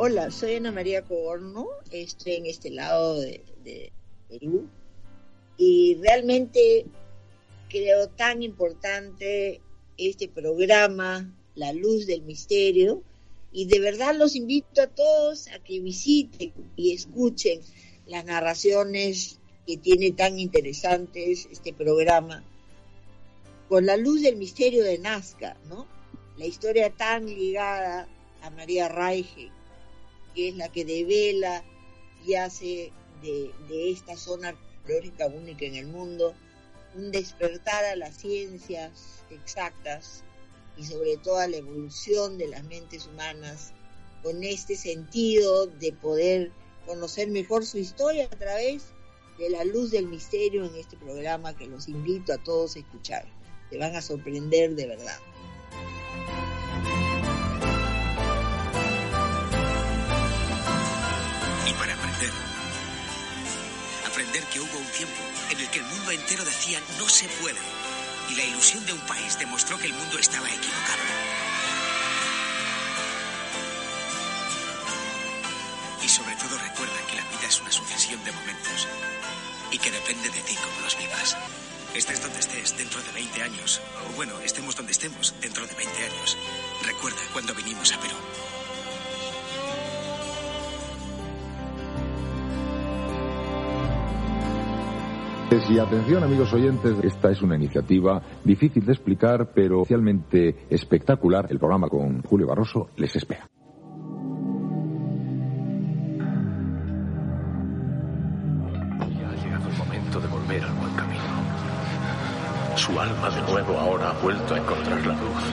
Hola, soy Ana María Coborno, estoy en este lado de, de Perú. Y realmente creo tan importante este programa, La Luz del Misterio, y de verdad los invito a todos a que visiten y escuchen las narraciones que tiene tan interesantes este programa, con la luz del misterio de Nazca, ¿no? La historia tan ligada a María Raige, que es la que devela y hace de, de esta zona arqueológica única en el mundo un despertar a las ciencias exactas y sobre todo a la evolución de las mentes humanas con este sentido de poder conocer mejor su historia a través de la luz del misterio en este programa que los invito a todos a escuchar. Te van a sorprender de verdad. Y para aprender. Aprender que hubo un tiempo en el que el mundo entero decía no se puede y la ilusión de un país demostró que el mundo estaba equivocado. Y sobre todo recuerda que la vida es una sucesión de momentos y que depende de ti cómo los vivas. Estés donde estés dentro de 20 años, o bueno, estemos donde estemos dentro de 20 años. Recuerda cuando vinimos a Perú. Y atención amigos oyentes, esta es una iniciativa difícil de explicar, pero especialmente espectacular. El programa con Julio Barroso les espera. Ya ha llegado el momento de volver al buen camino. Su alma de nuevo ahora ha vuelto a encontrar la luz.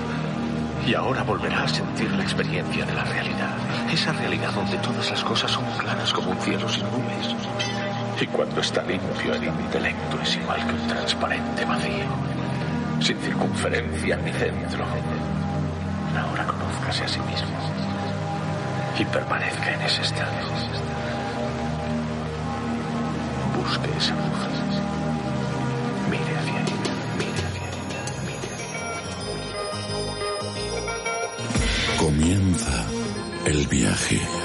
Y ahora volverá a sentir la experiencia de la realidad. Esa realidad donde todas las cosas son claras como un cielo sin nubes. Y cuando está limpio el intelecto es igual que un transparente vacío. Sin circunferencia ni centro. Ahora conózcase a sí mismo. Y permanezca en ese estado. Busque esa luz. Mire hacia ella. Mire hacia ella. Mire hacia ella. Comienza el viaje.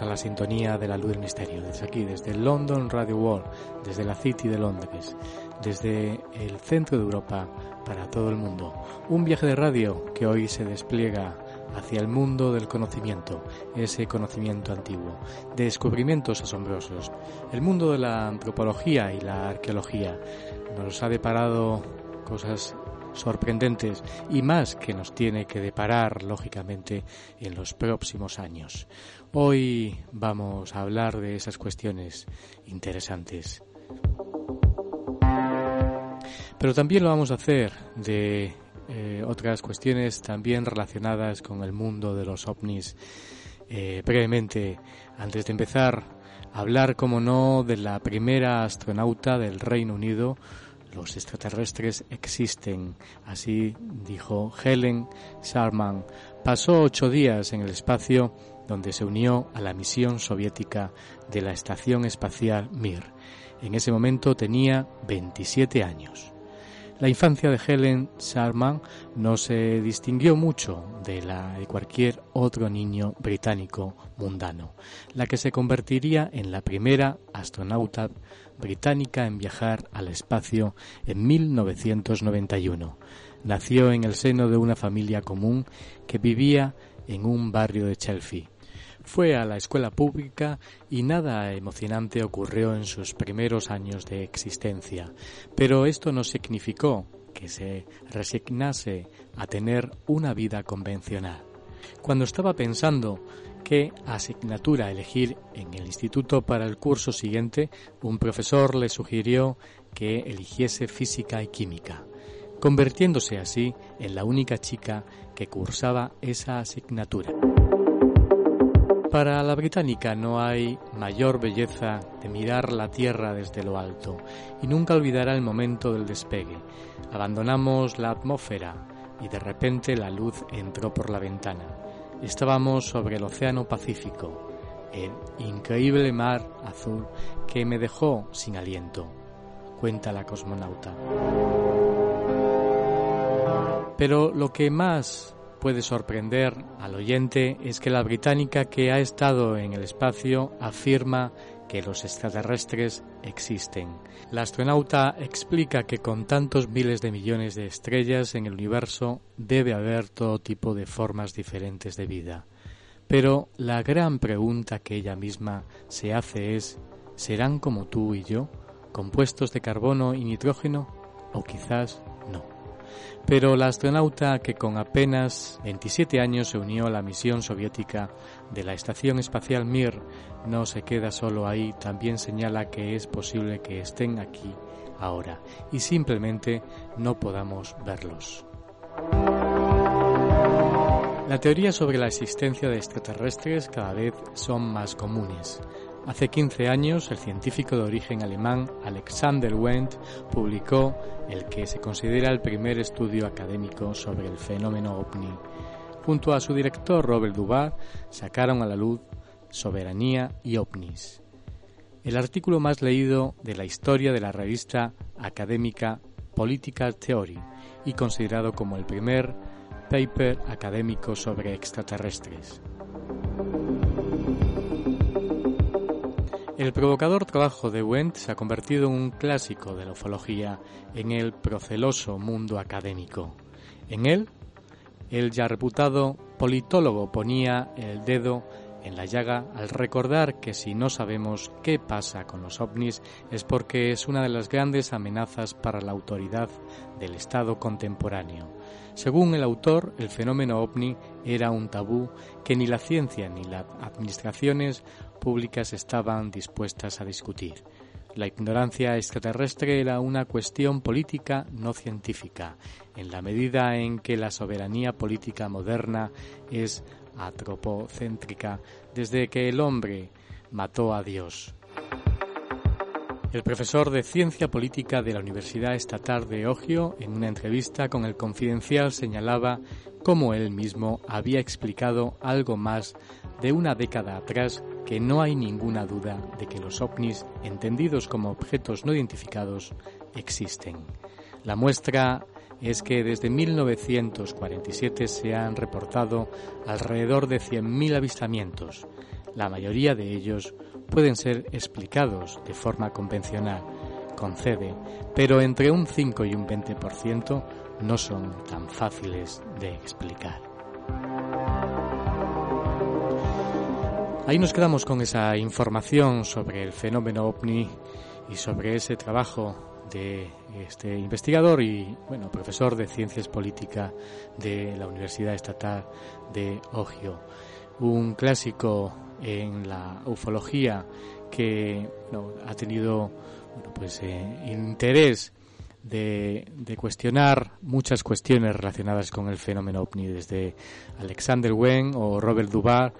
A la sintonía de la luz del misterio, desde aquí, desde London Radio World, desde la City de Londres, desde el centro de Europa para todo el mundo. Un viaje de radio que hoy se despliega hacia el mundo del conocimiento, ese conocimiento antiguo, de descubrimientos asombrosos. El mundo de la antropología y la arqueología nos ha deparado cosas sorprendentes y más que nos tiene que deparar, lógicamente, en los próximos años. Hoy vamos a hablar de esas cuestiones interesantes. Pero también lo vamos a hacer de eh, otras cuestiones también relacionadas con el mundo de los ovnis. Eh, brevemente, antes de empezar, hablar, como no, de la primera astronauta del Reino Unido. Los extraterrestres existen, así dijo Helen Sharman. Pasó ocho días en el espacio donde se unió a la misión soviética de la Estación Espacial Mir. En ese momento tenía 27 años. La infancia de Helen Sharman no se distinguió mucho de la de cualquier otro niño británico mundano, la que se convertiría en la primera astronauta británica en viajar al espacio en 1991. Nació en el seno de una familia común que vivía en un barrio de Chelsea. Fue a la escuela pública y nada emocionante ocurrió en sus primeros años de existencia, pero esto no significó que se resignase a tener una vida convencional. Cuando estaba pensando qué asignatura elegir en el instituto para el curso siguiente, un profesor le sugirió que eligiese física y química, convirtiéndose así en la única chica que cursaba esa asignatura. Para la británica no hay mayor belleza de mirar la Tierra desde lo alto y nunca olvidará el momento del despegue. Abandonamos la atmósfera y de repente la luz entró por la ventana. Estábamos sobre el Océano Pacífico, el increíble mar azul que me dejó sin aliento, cuenta la cosmonauta. Pero lo que más puede sorprender al oyente es que la británica que ha estado en el espacio afirma que los extraterrestres existen. La astronauta explica que con tantos miles de millones de estrellas en el universo debe haber todo tipo de formas diferentes de vida. Pero la gran pregunta que ella misma se hace es, ¿serán como tú y yo, compuestos de carbono y nitrógeno? ¿O quizás no? Pero la astronauta que con apenas 27 años se unió a la misión soviética de la Estación Espacial Mir no se queda solo ahí, también señala que es posible que estén aquí ahora y simplemente no podamos verlos. La teoría sobre la existencia de extraterrestres cada vez son más comunes. Hace 15 años, el científico de origen alemán Alexander Wendt publicó el que se considera el primer estudio académico sobre el fenómeno ovni. Junto a su director Robert Duval, sacaron a la luz Soberanía y ovnis. El artículo más leído de la historia de la revista académica Political Theory y considerado como el primer paper académico sobre extraterrestres. El provocador trabajo de Wendt se ha convertido en un clásico de la ufología en el proceloso mundo académico. En él, el ya reputado politólogo ponía el dedo en la llaga al recordar que si no sabemos qué pasa con los ovnis es porque es una de las grandes amenazas para la autoridad del Estado contemporáneo. Según el autor, el fenómeno ovni era un tabú que ni la ciencia ni las administraciones públicas estaban dispuestas a discutir. La ignorancia extraterrestre era una cuestión política no científica, en la medida en que la soberanía política moderna es antropocéntrica desde que el hombre mató a Dios. El profesor de Ciencia Política de la Universidad Estatal de Ohio, en una entrevista con el Confidencial, señalaba cómo él mismo había explicado algo más de una década atrás que no hay ninguna duda de que los ovnis, entendidos como objetos no identificados, existen. La muestra es que desde 1947 se han reportado alrededor de 100.000 avistamientos. La mayoría de ellos pueden ser explicados de forma convencional, concede, pero entre un 5 y un 20% no son tan fáciles de explicar. Ahí nos quedamos con esa información sobre el fenómeno ovni y sobre ese trabajo de este investigador y bueno profesor de ciencias políticas de la Universidad Estatal de Ohio, un clásico en la ufología que ha tenido pues eh, interés de, de, cuestionar muchas cuestiones relacionadas con el fenómeno ovni desde Alexander Wen o Robert Duval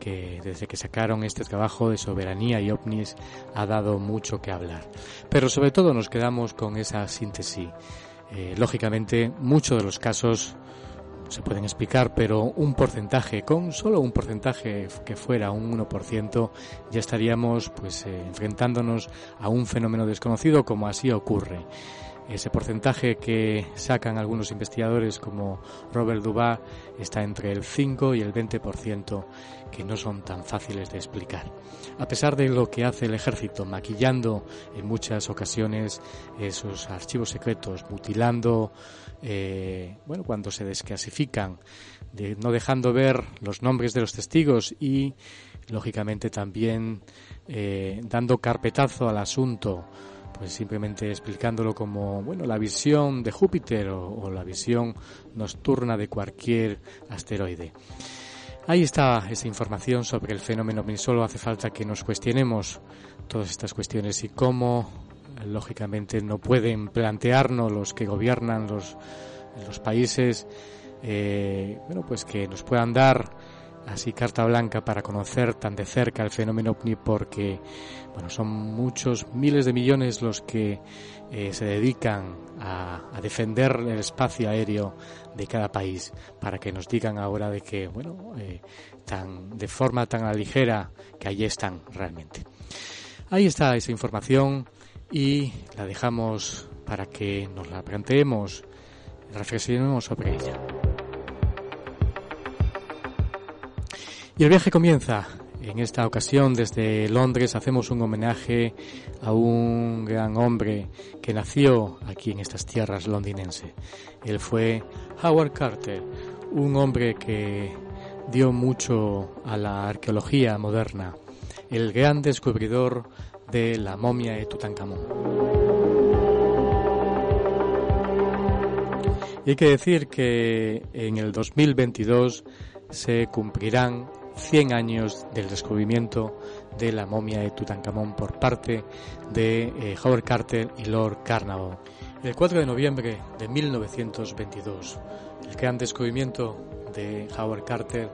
que desde que sacaron este trabajo de soberanía y ovnis ha dado mucho que hablar. Pero sobre todo nos quedamos con esa síntesis. Eh, lógicamente, muchos de los casos se pueden explicar, pero un porcentaje, con solo un porcentaje que fuera un 1%, ya estaríamos pues eh, enfrentándonos a un fenómeno desconocido como así ocurre. Ese porcentaje que sacan algunos investigadores como Robert Dubá está entre el 5 y el 20%, que no son tan fáciles de explicar. A pesar de lo que hace el ejército, maquillando en muchas ocasiones esos archivos secretos, mutilando, eh, bueno, cuando se desclasifican, no dejando ver los nombres de los testigos y, lógicamente, también eh, dando carpetazo al asunto pues simplemente explicándolo como bueno la visión de Júpiter o, la visión nocturna de cualquier asteroide. Ahí está esa información sobre el fenómeno Solo. Hace falta que nos cuestionemos todas estas cuestiones y cómo lógicamente no pueden plantearnos los que gobiernan los, los países eh, bueno pues que nos puedan dar así carta blanca para conocer tan de cerca el fenómeno ovni porque bueno son muchos miles de millones los que eh, se dedican a, defender el espacio aéreo de cada país para que nos digan ahora de que bueno eh, tan de forma tan ligera que allí están realmente ahí está esa información y la dejamos para que nos la planteemos reflexionemos sobre ella Y el viaje comienza. En esta ocasión, desde Londres, hacemos un homenaje a un gran hombre que nació aquí en estas tierras londinenses. Él fue Howard Carter, un hombre que dio mucho a la arqueología moderna, el gran descubridor de la momia de Tutankamón. Y hay que decir que en el 2022 se cumplirán 100 años del descubrimiento de la momia de Tutankamón por parte de eh, Howard Carter y Lord Carnarvon. El 4 de noviembre de 1922, el gran descubrimiento de Howard Carter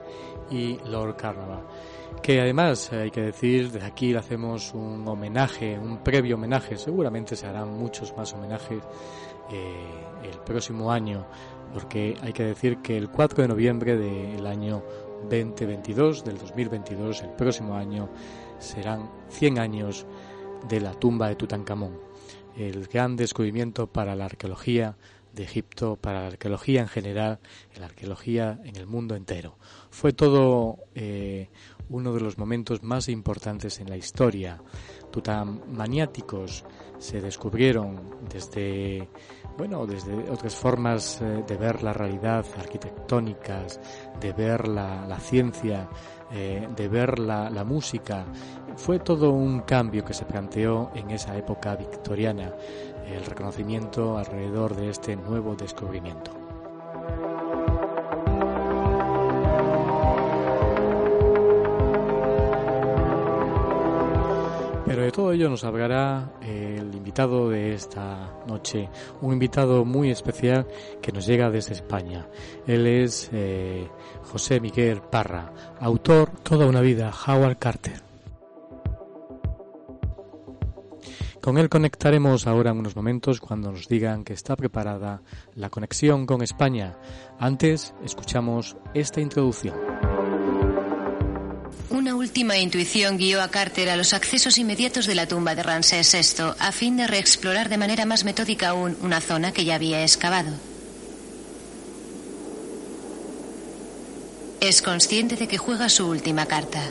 y Lord Carnarvon, que además hay que decir, desde aquí le hacemos un homenaje, un previo homenaje, seguramente se harán muchos más homenajes eh, el próximo año, porque hay que decir que el 4 de noviembre del año 2022, del 2022, el próximo año, serán 100 años de la tumba de Tutankamón, el gran descubrimiento para la arqueología de Egipto, para la arqueología en general, la arqueología en el mundo entero. Fue todo eh, uno de los momentos más importantes en la historia. Tutamaniáticos se descubrieron desde bueno, desde otras formas eh, de ver la realidad arquitectónicas, de ver la, ciencia, eh, de ver la, la, música. Fue todo un cambio que se planteó en esa época victoriana, el reconocimiento alrededor de este nuevo descubrimiento. Pero de todo ello nos hablará el invitado de esta noche, un invitado muy especial que nos llega desde España. Él es eh, José Miguel Parra, autor Toda una vida, Howard Carter. Con él conectaremos ahora en unos momentos cuando nos digan que está preparada la conexión con España. Antes, escuchamos esta introducción. Última intuición guió a Carter a los accesos inmediatos de la tumba de Ramsés VI, a fin de reexplorar de manera más metódica aún una zona que ya había excavado. Es consciente de que juega su última carta.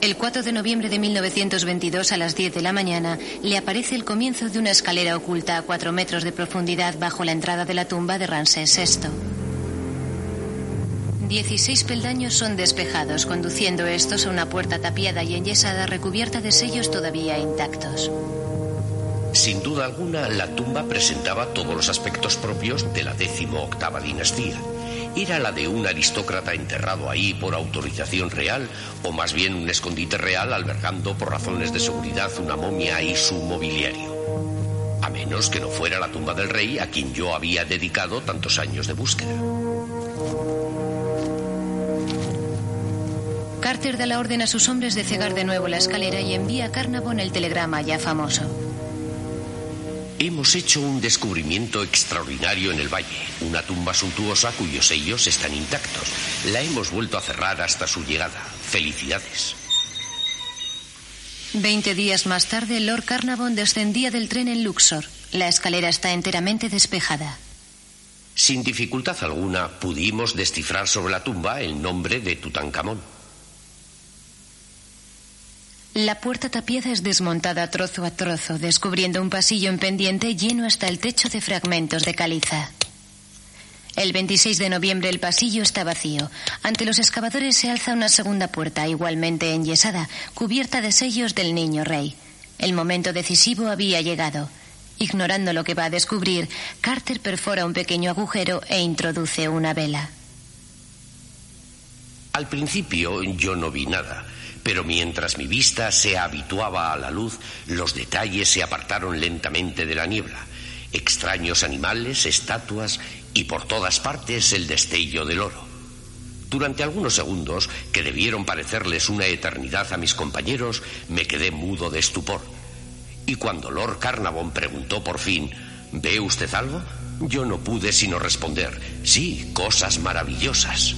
El 4 de noviembre de 1922 a las 10 de la mañana le aparece el comienzo de una escalera oculta a 4 metros de profundidad bajo la entrada de la tumba de Ramsés VI. 16 peldaños son despejados, conduciendo estos a una puerta tapiada y enyesada recubierta de sellos todavía intactos. Sin duda alguna, la tumba presentaba todos los aspectos propios de la décimo octava dinastía. ¿Era la de un aristócrata enterrado ahí por autorización real o más bien un escondite real albergando por razones de seguridad una momia y su mobiliario? A menos que no fuera la tumba del rey a quien yo había dedicado tantos años de búsqueda. Carter da la orden a sus hombres de cegar de nuevo la escalera y envía a Carnavon el telegrama ya famoso. Hemos hecho un descubrimiento extraordinario en el valle, una tumba suntuosa cuyos sellos están intactos. La hemos vuelto a cerrar hasta su llegada. Felicidades. Veinte días más tarde, Lord Carnavon descendía del tren en Luxor. La escalera está enteramente despejada. Sin dificultad alguna, pudimos descifrar sobre la tumba el nombre de Tutankamón. La puerta tapiada es desmontada trozo a trozo, descubriendo un pasillo en pendiente lleno hasta el techo de fragmentos de caliza. El 26 de noviembre el pasillo está vacío. Ante los excavadores se alza una segunda puerta, igualmente enyesada, cubierta de sellos del niño rey. El momento decisivo había llegado. Ignorando lo que va a descubrir, Carter perfora un pequeño agujero e introduce una vela. Al principio yo no vi nada. Pero mientras mi vista se habituaba a la luz, los detalles se apartaron lentamente de la niebla. Extraños animales, estatuas y por todas partes el destello del oro. Durante algunos segundos, que debieron parecerles una eternidad a mis compañeros, me quedé mudo de estupor. Y cuando Lord Carnavon preguntó por fin, ¿ve usted algo? Yo no pude sino responder, sí, cosas maravillosas.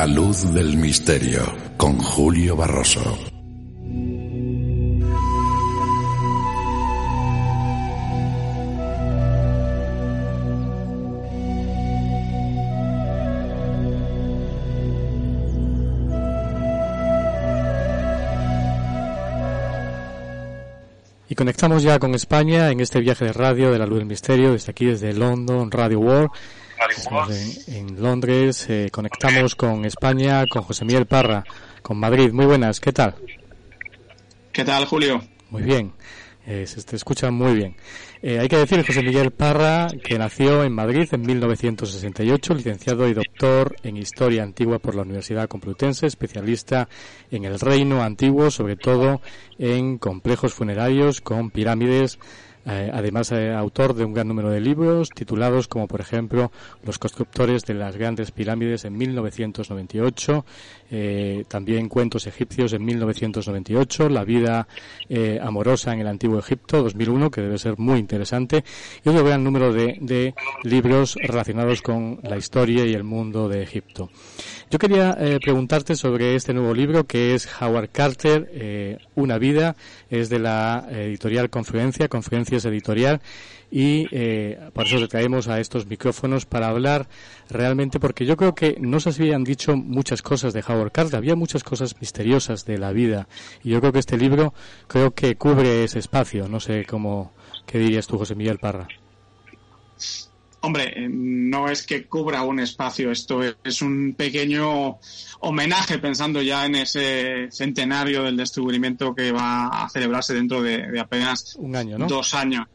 La luz del misterio con Julio Barroso. Y conectamos ya con España en este viaje de radio de la luz del misterio, desde aquí, desde London Radio World. En, en, Londres eh, conectamos con España, con José Miguel Parra, con Madrid. Muy buenas, ¿qué tal? ¿Qué tal, Julio? Muy bien, eh, se te escucha muy bien. Eh, hay que decir, José Miguel Parra, que nació en Madrid en 1968, licenciado y doctor en Historia Antigua por la Universidad Complutense, especialista en el Reino Antiguo, sobre todo en complejos funerarios con pirámides, eh, además, eh, autor de un gran número de libros titulados como, por ejemplo, Los constructores de las grandes pirámides en 1998, eh, también Cuentos egipcios en 1998, La vida amorosa en el antiguo Egipto 2001, que debe ser muy interesante, y otro gran número de, de libros relacionados con la historia y el mundo de Egipto. Yo quería preguntarte sobre este nuevo libro que es Howard Carter, Una vida, es de la editorial Confluencia, Confluencia editorial y eh, por eso te traemos a estos micrófonos para hablar realmente porque yo creo que no se habían dicho muchas cosas de Howard Carter, había muchas cosas misteriosas de la vida y yo creo que este libro creo que cubre ese espacio, no sé cómo, qué dirías tú José Miguel Parra. Hombre, eh, no es que cubra un espacio, esto es un pequeño homenaje pensando ya en ese centenario del descubrimiento que va a celebrarse dentro de, apenas un año, ¿no? dos años.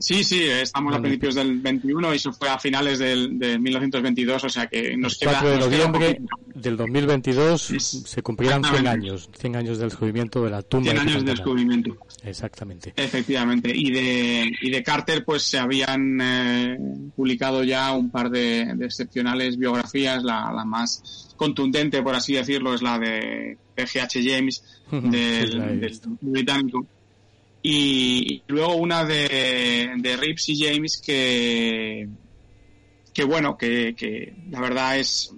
Sí, sí, estamos a principios del 21 y eso fue a finales del, de 1922, o sea que nos El 4 de noviembre del 2022 se cumplirán 100 años, 100 años del descubrimiento de la tumba. 100 años del descubrimiento. Exactamente. Efectivamente. Y de, y de Carter, pues se habían eh, publicado ya un par de, excepcionales biografías. La, la, más contundente, por así decirlo, es la de P.G.H. James, del, del británico y luego una de, de Rips y James que, que bueno, que, que la verdad es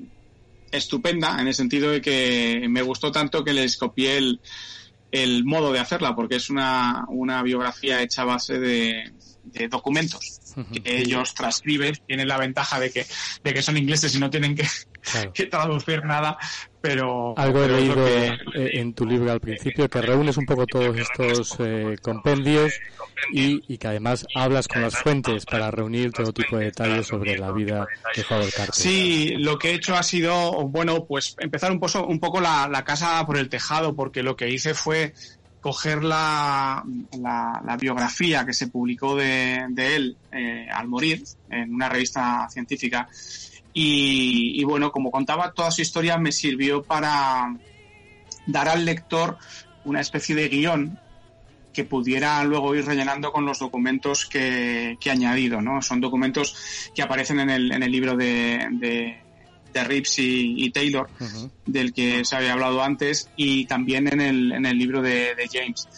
estupenda en el sentido de que me gustó tanto que les copié el, el modo de hacerla, porque es una, una biografía hecha a base de, de documentos que ellos transcriben, tienen la ventaja de que, de que son ingleses y no tienen que, que traducir nada, pero... Algo he leído eh, en tu libro al principio, que reúnes un poco todos estos eh, compendios y, y, que además hablas con las fuentes para reunir todo tipo de detalles sobre la vida de Howard Carter. Sí, lo que he hecho ha sido, bueno, pues empezar un, poco, un poco la, la casa por el tejado, porque lo que hice fue coger la, la, biografía que se publicó de, de él eh, al morir en una revista científica Y, bueno, como contaba toda su historia, me sirvió para dar al lector una especie de guion que pudiera luego ir rellenando con los documentos que, que he añadido, ¿no? Son documentos que aparecen en el, en el libro de, de, de Rips y, Taylor, del que se había hablado antes, y también en el, en el libro de, de James.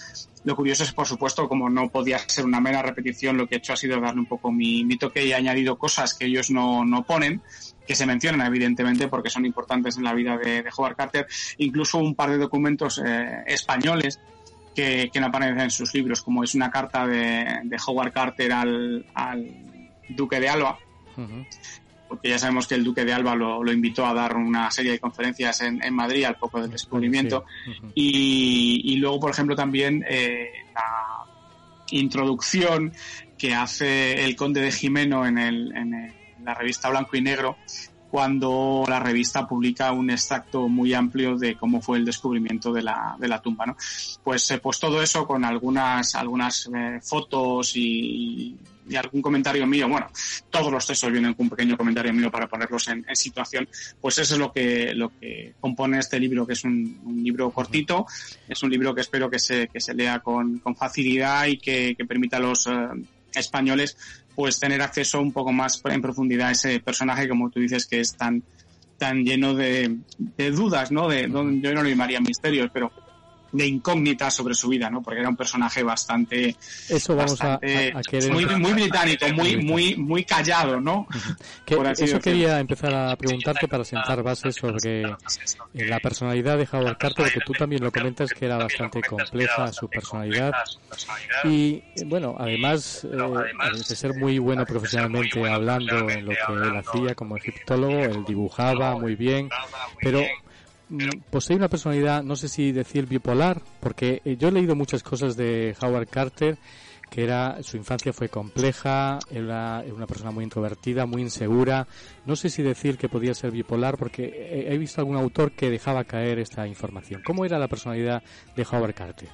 Lo curioso es, por supuesto, como no podía ser una mera repetición, lo que he hecho ha sido darle un poco mi, toque y he añadido cosas que ellos no, ponen, que se mencionan evidentemente porque son importantes en la vida de, Howard Carter, incluso un par de documentos eh, españoles que, que, no aparecen en sus libros, como es una carta de, de Howard Carter al, al, Duque de Alba, porque ya sabemos que el Duque de Alba lo, lo invitó a dar una serie de conferencias en, en Madrid al poco del descubrimiento. Sí. y, y, luego, por ejemplo, también eh, la introducción que hace el Conde de Jimeno en, el, en el, la revista Blanco y Negro cuando la revista publica un extracto muy amplio de cómo fue el descubrimiento de la, de la tumba, ¿no? Pues, pues todo eso con algunas, algunas eh, fotos y, y, algún comentario mío, bueno, todos los textos vienen con un pequeño comentario mío para ponerlos en, en situación, pues eso es lo que, lo que compone este libro, que es un, un libro cortito, es un libro que espero que se, que se lea con, con facilidad y que, que permita a los eh, españoles pues tener acceso un poco más en profundidad a ese personaje, como tú dices, que es tan, tan lleno de, de dudas, ¿no? De, de, yo no lo llamaría misterios, pero de incógnitas sobre su vida, ¿no? Porque era un personaje bastante... Eso vamos bastante, a, a, querer... Muy, muy británico, muy, muy, muy callado, ¿no? Que, eso decirlo. quería empezar a preguntarte para sentar bases sobre la personalidad de Howard Carter, que tú también lo comentas que era bastante compleja su personalidad. Y, bueno, además eh, de ser muy bueno profesionalmente hablando en lo que él hacía como egiptólogo, él dibujaba muy bien, pero posee una personalidad, no sé si decir bipolar, porque eh, yo he leído muchas cosas de Howard Carter, que era su infancia fue compleja, era una persona muy introvertida, muy insegura. No sé si decir que podía ser bipolar, porque he visto algún autor que dejaba caer esta información. ¿Cómo era la personalidad de Howard Carter?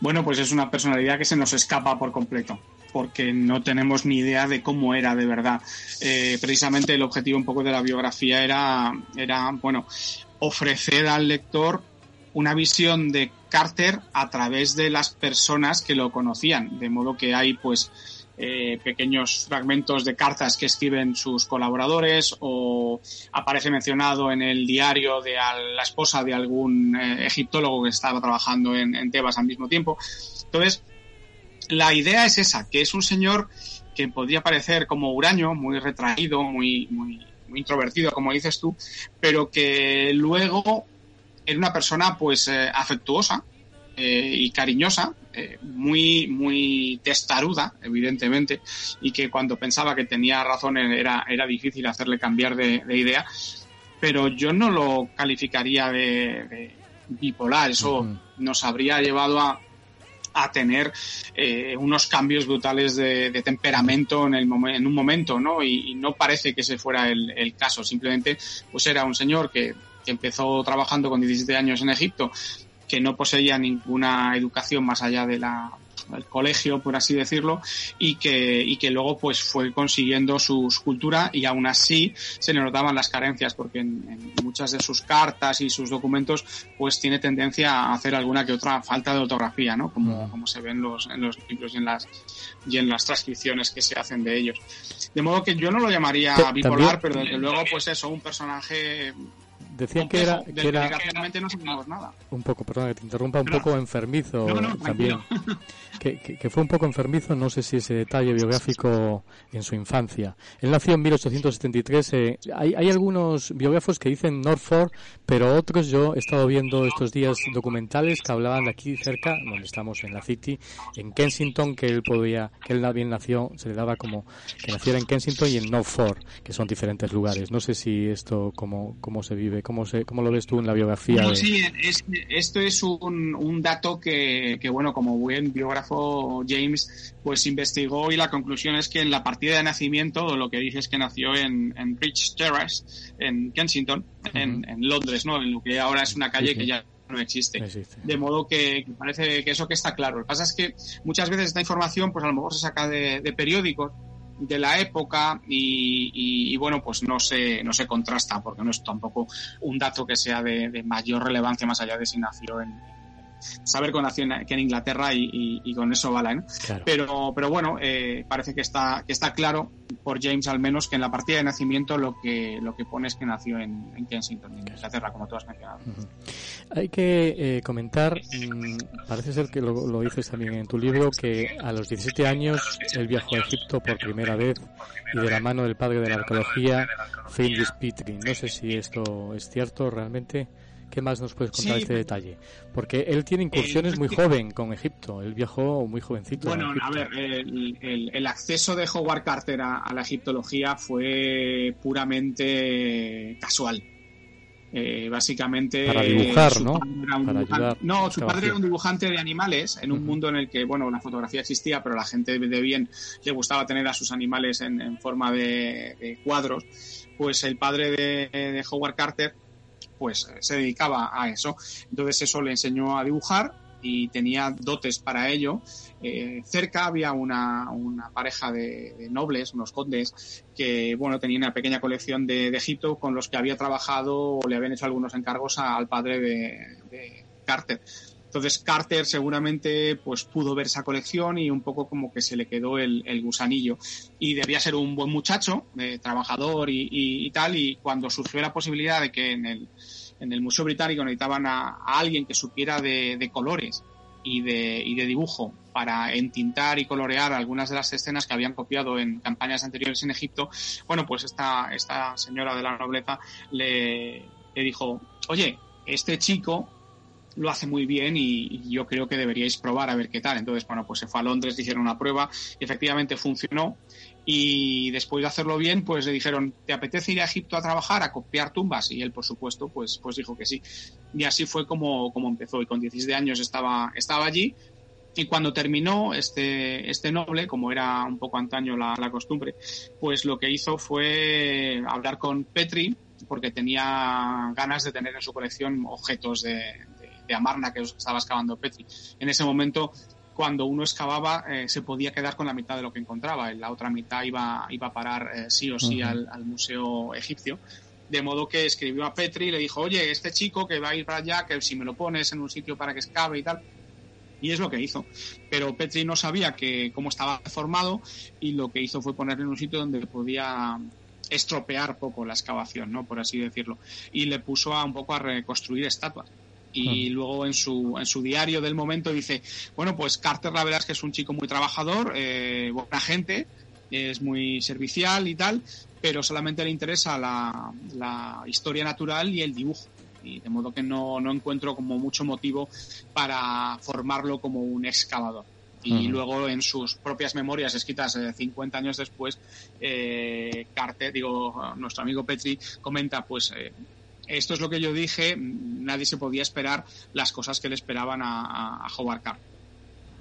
Bueno, pues es una personalidad que se nos escapa por completo porque no tenemos ni idea de cómo era de verdad. Eh, precisamente el objetivo un poco de la biografía era, era, bueno, ofrecer al lector una visión de Carter a través de las personas que lo conocían, de modo que hay pues eh, pequeños fragmentos de cartas que escriben sus colaboradores o aparece mencionado en el diario de la esposa de algún eh, egiptólogo que estaba trabajando en, en Tebas al mismo tiempo. Entonces, la idea es esa, que es un señor que podría parecer como huraño, muy retraído, muy, muy, muy introvertido, como dices tú, pero que luego era una persona pues eh, afectuosa eh, y cariñosa, eh, muy, muy testaruda, evidentemente, y que cuando pensaba que tenía razón era, era difícil hacerle cambiar de, de idea, pero yo no lo calificaría de, de bipolar, eso uh -huh. nos habría llevado a, a tener eh, unos cambios brutales de, de temperamento en, el en un momento, ¿no? Y, y, no parece que ese fuera el, el caso. Simplemente, pues era un señor que, que, empezó trabajando con 17 años en Egipto, que no poseía ninguna educación más allá de la el colegio, por así decirlo, y que, y que luego pues fue consiguiendo su cultura y aún así se le notaban las carencias porque en, en, muchas de sus cartas y sus documentos pues tiene tendencia a hacer alguna que otra falta de ortografía, ¿no? Como, como se ve en los, en los libros y en las y en las transcripciones que se hacen de ellos. De modo que yo no lo llamaría bipolar, pero desde luego pues eso, un personaje decían que era, que era no sabemos nada. un poco, perdón que te interrumpa, un poco enfermizo no, no, también. Que, que, que, fue un poco enfermizo, no sé si ese detalle biográfico en su infancia. Él nació en 1873. Eh, hay, hay algunos biógrafos que dicen Norfolk, pero otros yo he estado viendo estos días documentales que hablaban de aquí cerca, donde estamos en la City, en Kensington, que él podía, que él bien nació, se le daba como que naciera en Kensington y en Norfolk, que son diferentes lugares. No sé si esto cómo, cómo se vive, cómo se, cómo lo ves tú en la biografía. No, de... sí, es, esto es un, un dato que, que, bueno, como buen biógrafo James pues investigó y la conclusión es que en la partida de nacimiento lo que dice es que nació en, en Bridge Terrace, en Kensington, uh -huh. en, en, Londres, ¿no? En lo que ahora es una calle sí, sí. que ya no existe. existe. De modo que, que, parece que eso que está claro. Lo que pasa es que muchas veces esta información pues a lo mejor se saca de, de periódicos de la época y, bueno, pues no se, no se contrasta porque no es tampoco un dato que sea de mayor relevancia más allá de si nació en, saber con nació que en Inglaterra y, con eso vale, Pero, pero bueno, eh, parece que está, que está claro por James al menos que en la partida de nacimiento lo que, lo que pone es que nació en, Kensington, en Inglaterra, como tú has mencionado. Hay que eh, comentar, mm, parece ser que lo, dices también en tu libro, que a los 17 años él viajó a Egipto por primera vez y de la mano del padre de la arqueología, Findus Petrie. No sé si esto es cierto realmente. ¿Qué más nos puedes contar de este detalle? Porque él tiene incursiones muy joven con Egipto, él viajó muy jovencito. Bueno, a, ver, el, acceso de Howard Carter a, la egiptología fue puramente casual. Eh, básicamente para dibujar, ¿no? no, su padre era un dibujante de animales en un mundo en el que, bueno, la fotografía existía, pero la gente de bien le gustaba tener a sus animales en, forma de, cuadros. Pues el padre de Howard Carter pues eh, se dedicaba a eso. Entonces eso le enseñó a dibujar y tenía dotes para ello. Eh, cerca había una, una pareja de, nobles, unos condes, que bueno, tenían una pequeña colección de, Egipto con los que había trabajado o le habían hecho algunos encargos al padre de, Carter. Entonces Carter seguramente pues pudo ver esa colección y un poco como que se le quedó el, gusanillo. Y debía ser un buen muchacho, eh, trabajador y, tal, y cuando surgió la posibilidad de que en el, en el Museo Británico necesitaban a, alguien que supiera de, colores y de, y de dibujo para entintar y colorear algunas de las escenas que habían copiado en campañas anteriores en Egipto, bueno, pues esta, esta señora de la nobleza le, le dijo, oye, este chico lo hace muy bien y, yo creo que deberíais probar a ver qué tal. Entonces, bueno, pues se fue a Londres, hicieron una prueba y efectivamente funcionó. Y después de hacerlo bien, pues le dijeron, ¿te apetece ir a Egipto a trabajar, a copiar tumbas? Y él, por supuesto, pues, pues dijo que sí. Y así fue como, como empezó. Y con 16 años estaba, estaba allí. Y cuando terminó este, este noble, como era un poco antaño la, la costumbre, pues lo que hizo fue hablar con Petri, porque tenía ganas de tener en su colección objetos de, de Amarna que estaba excavando Petri. En ese momento, cuando uno excavaba, eh, se podía quedar con la mitad de lo que encontraba. La otra mitad iba, iba a parar eh, sí o sí al, museo egipcio. De modo que escribió a Petri y le dijo, oye, este chico que va a ir para allá, que si me lo pones en un sitio para que excave y tal. Y es lo que hizo. Pero Petri no sabía que cómo estaba formado y lo que hizo fue ponerle en un sitio donde podía estropear poco la excavación, ¿no? Por así decirlo. Y le puso a un poco a reconstruir estatuas y luego en su, en su diario del momento dice, bueno, pues Carter la verdad es que es un chico muy trabajador, eh, buena gente, es muy servicial y tal, pero solamente le interesa la, la historia natural y el dibujo. Y de modo que no, no encuentro como mucho motivo para formarlo como un excavador y luego en sus propias memorias escritas 50 eh, años después, eh, Carter, digo, nuestro amigo Petri comenta, pues eh, esto es lo que yo dije, nadie se podía esperar las cosas que le esperaban a, Howard Carter.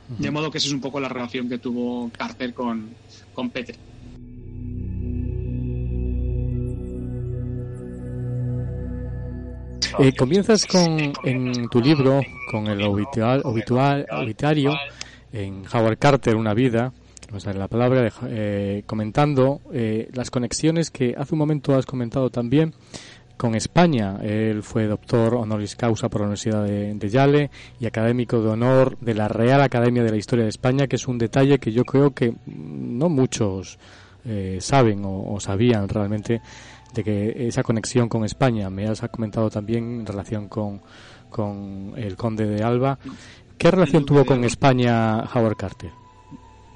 De modo que esa es un poco la relación que tuvo Carter con, con Petre. Eh, comienzas con, en tu libro con el obituario en Howard Carter, Una vida, o sea, en la palabra, eh, comentando eh, las conexiones que hace un momento has comentado también con España. Él fue doctor honoris causa por la Universidad de, Yale y académico de honor de la Real Academia de la Historia de España, que es un detalle que yo creo que no muchos eh, saben o, sabían realmente de que esa conexión con España. Me has comentado también en relación con, con el conde de Alba. ¿Qué relación tuvo con España Howard Carter?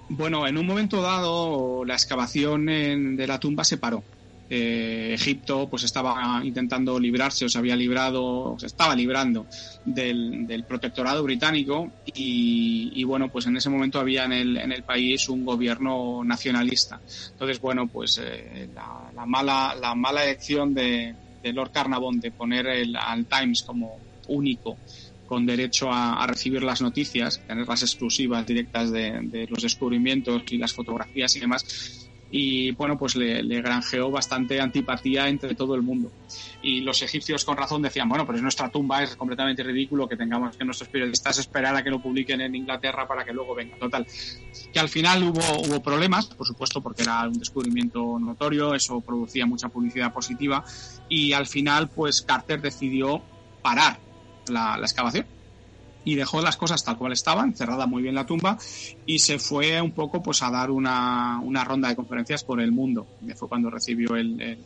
Bueno, en un momento dado la excavación de la tumba se paró eh, Egipto pues estaba intentando librarse o se había librado, se estaba librando del, protectorado británico y, bueno, pues en ese momento había en el, en el país un gobierno nacionalista. Entonces, bueno, pues eh, la, mala, la mala elección de, Lord Carnavon de poner el, al Times como único con derecho a, recibir las noticias, tener las exclusivas directas de, de los descubrimientos y las fotografías y demás, y bueno, pues le, granjeó bastante antipatía entre todo el mundo. Y los egipcios con razón decían, bueno, pues nuestra tumba es completamente ridículo que tengamos que nuestros periodistas esperar a que lo publiquen en Inglaterra para que luego venga. Total, que al final hubo, hubo problemas, por supuesto, porque era un descubrimiento notorio, eso producía mucha publicidad positiva y al final pues Carter decidió parar la excavación y dejó las cosas tal cual estaban, cerrada muy bien la tumba, y se fue un poco pues a dar una, una ronda de conferencias por el mundo. Fue cuando recibió el,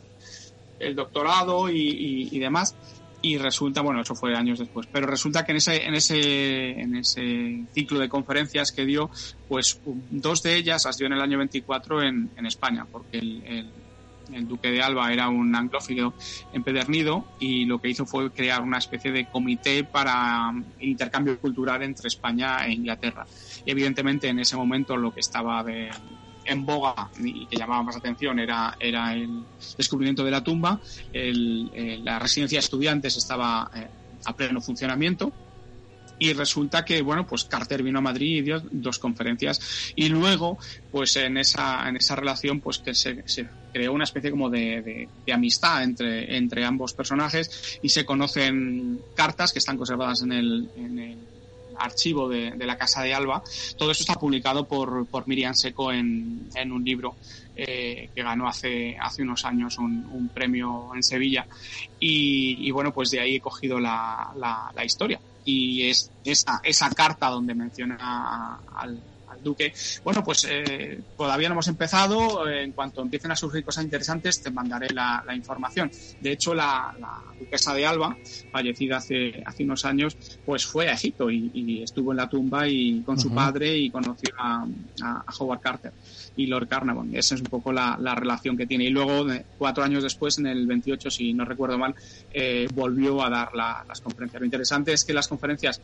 el, doctorado y, y, demás. Y resulta, bueno, eso fue años después, pero resulta que en ese, en ese, en ese ciclo de conferencias que dio, pues dos de ellas las dio en el año 24 en, en España, porque el el duque de Alba era un anglófilo empedernido y lo que hizo fue crear una especie de comité para intercambio cultural entre España e Inglaterra. Y evidentemente en ese momento lo que estaba en boga y que llamaba más atención era, era el descubrimiento de la tumba, la residencia de estudiantes estaba eh, a pleno funcionamiento. Y resulta que bueno pues Carter vino a Madrid y dio dos conferencias. Y luego pues en esa en esa relación pues que se, creó una especie como de, de, amistad entre entre ambos personajes y se conocen cartas que están conservadas en el, en el archivo de, de, la Casa de Alba. Todo eso está publicado por, por Miriam Seco en, en un libro eh, que ganó hace, hace unos años un, premio en Sevilla. Y, y, bueno, pues de ahí he cogido la, la, la historia y es esa, esa carta donde menciona al, Duque. Bueno, pues eh, todavía no hemos empezado. En cuanto empiecen a surgir cosas interesantes, te mandaré la, información. De hecho, la, duquesa de Alba, fallecida hace, hace unos años, pues fue a Egipto y, estuvo en la tumba y con su padre y conoció a, a Howard Carter y Lord Carnarvon. Esa es un poco la, relación que tiene. Y luego, cuatro años después, en el 28, si no recuerdo mal, eh, volvió a dar las conferencias. Lo interesante es que las conferencias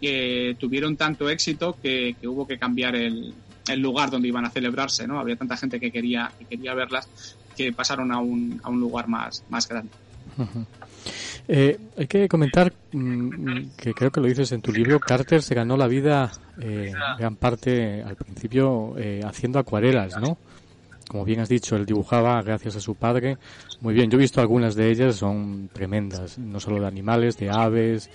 que tuvieron tanto éxito que, hubo que cambiar el, lugar donde iban a celebrarse, ¿no? Había tanta gente que quería, que quería verlas que pasaron a un, a un lugar más, más grande. Eh, hay que comentar mm, que creo que lo dices en tu libro, Carter se ganó la vida eh, gran parte al principio eh, haciendo acuarelas, ¿no? Como bien has dicho, él dibujaba gracias a su padre. Muy bien, yo he visto algunas de ellas, son tremendas, no solo de animales, de aves,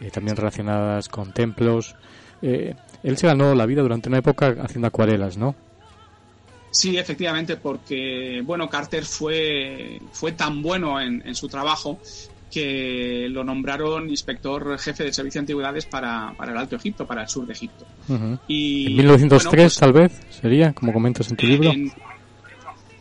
eh, también relacionadas con templos. él se ganó la vida durante una época haciendo acuarelas, ¿no? Sí, efectivamente, porque bueno, Carter fue, fue tan bueno en, en, su trabajo que lo nombraron inspector jefe del Servicio de Antigüedades para, para el Alto Egipto, para el sur de Egipto. y, ¿En 1903 pues, tal vez sería, como comentas en tu libro?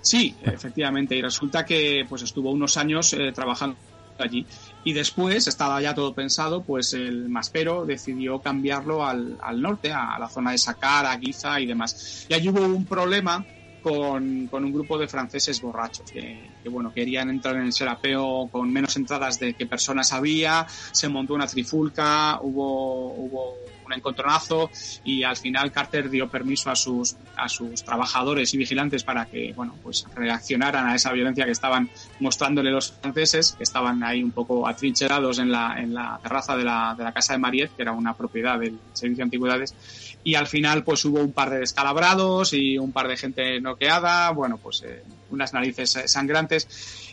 sí, efectivamente, y resulta que pues estuvo unos años eh, trabajando allí. Y después estaba ya todo pensado pues el Maspero decidió cambiarlo al, al norte a, la zona de Saqqara, Giza y demás. Y allí hubo un problema con, con un grupo de franceses borrachos que, bueno, querían entrar en el serapeo con menos entradas de que personas había, se montó una trifulca, hubo, hubo un encontronazo y al final Carter dio permiso a sus, a sus trabajadores y vigilantes para que, bueno, pues reaccionaran a esa violencia que estaban mostrándole los franceses, que estaban ahí un poco atrincherados en la, en la terraza de la, de la casa de Mariette, que era una propiedad del Servicio de Antigüedades, y al final pues hubo un par de descalabrados y un par de gente noqueada, bueno, pues eh, unas narices sangrantes.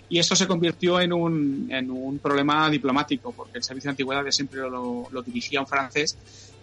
Y esto se convirtió en un, en un problema diplomático porque el Servicio de Antigüedades siempre lo, lo dirigía un francés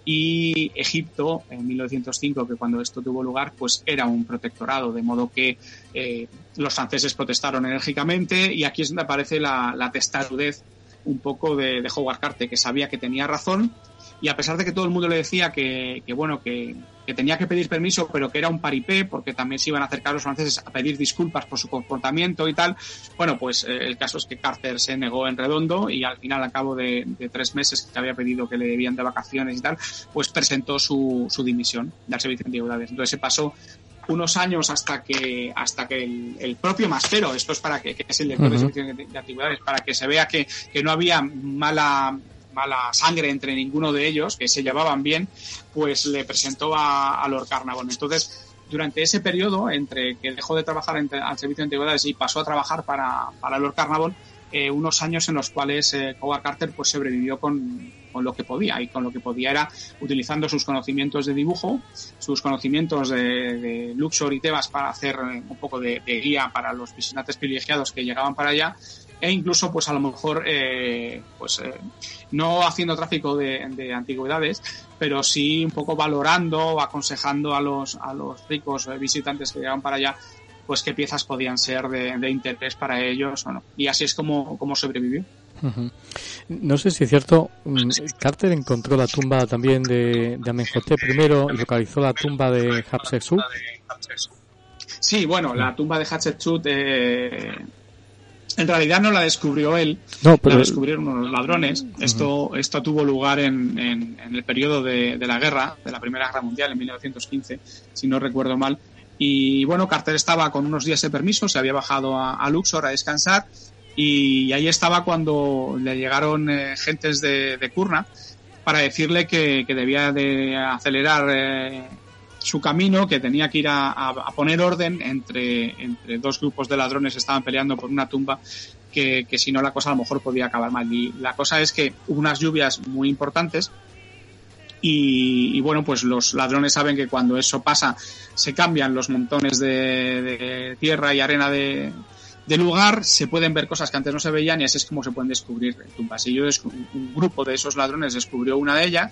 y Egipto en 1905 que cuando esto tuvo lugar pues era un protectorado de modo que eh, los franceses protestaron enérgicamente y aquí es donde aparece la, testarudez un poco de Howard Carter que sabía que tenía razón y a pesar de que todo el mundo le decía que, que bueno, que, que, tenía que pedir permiso, pero que era un paripé, porque también se iban a acercar los franceses a pedir disculpas por su comportamiento y tal, bueno, pues eh, el caso es que Carter se negó en redondo y al final, al cabo de, de, tres meses que había pedido que le debían de vacaciones y tal, pues presentó su, su dimisión del servicio de antigüedades. Entonces se pasó unos años hasta que hasta que el, el propio Mastero, esto es para que, que es el lector uh -huh. de servicio de antigüedades, para que se vea que, que no había mala mala sangre entre ninguno de ellos, que se llevaban bien, pues le presentó a, Lord Carnarvon. Entonces, durante ese periodo, entre que dejó de trabajar al servicio de antigüedades y pasó a trabajar para, para Lord Carnarvon, eh, unos años en los cuales eh, Howard Carter pues sobrevivió con, con, lo que podía y con lo que podía era utilizando sus conocimientos de dibujo, sus conocimientos de, de Luxor y Tebas para hacer un poco de, guía para los visitantes privilegiados que llegaban para allá e incluso pues a lo mejor eh, pues eh, no haciendo tráfico de, de, antigüedades pero sí un poco valorando aconsejando a los a los ricos visitantes que llegaban para allá pues qué piezas podían ser de, de interés para ellos o no. Y así es como, como sobrevivió. Uh -huh. No sé si es cierto, mm, Carter encontró la tumba también de, de Amenhotep primero y localizó la tumba de Hatshepsut. Sí, bueno, la tumba de Hatshepsut eh, en realidad no la descubrió él, no, pero... la descubrieron unos ladrones. Uh -huh. Esto, esto tuvo lugar en, en, en el periodo de, de, la guerra, de la Primera Guerra Mundial, en 1915, si no recuerdo mal. Y bueno, Carter estaba con unos días de permiso, se había bajado a, a Luxor a descansar y ahí estaba cuando le llegaron eh, gentes de, de, Kurna para decirle que, que debía de acelerar eh, su camino, que tenía que ir a, poner orden entre, entre dos grupos de ladrones que estaban peleando por una tumba que, que si no la cosa a lo mejor podía acabar mal. Y la cosa es que hubo unas lluvias muy importantes y, y, bueno, pues los ladrones saben que cuando eso pasa se cambian los montones de, de tierra y arena de, de, lugar, se pueden ver cosas que antes no se veían y así es como se pueden descubrir tumbas. Y yo, un grupo de esos ladrones descubrió una de ellas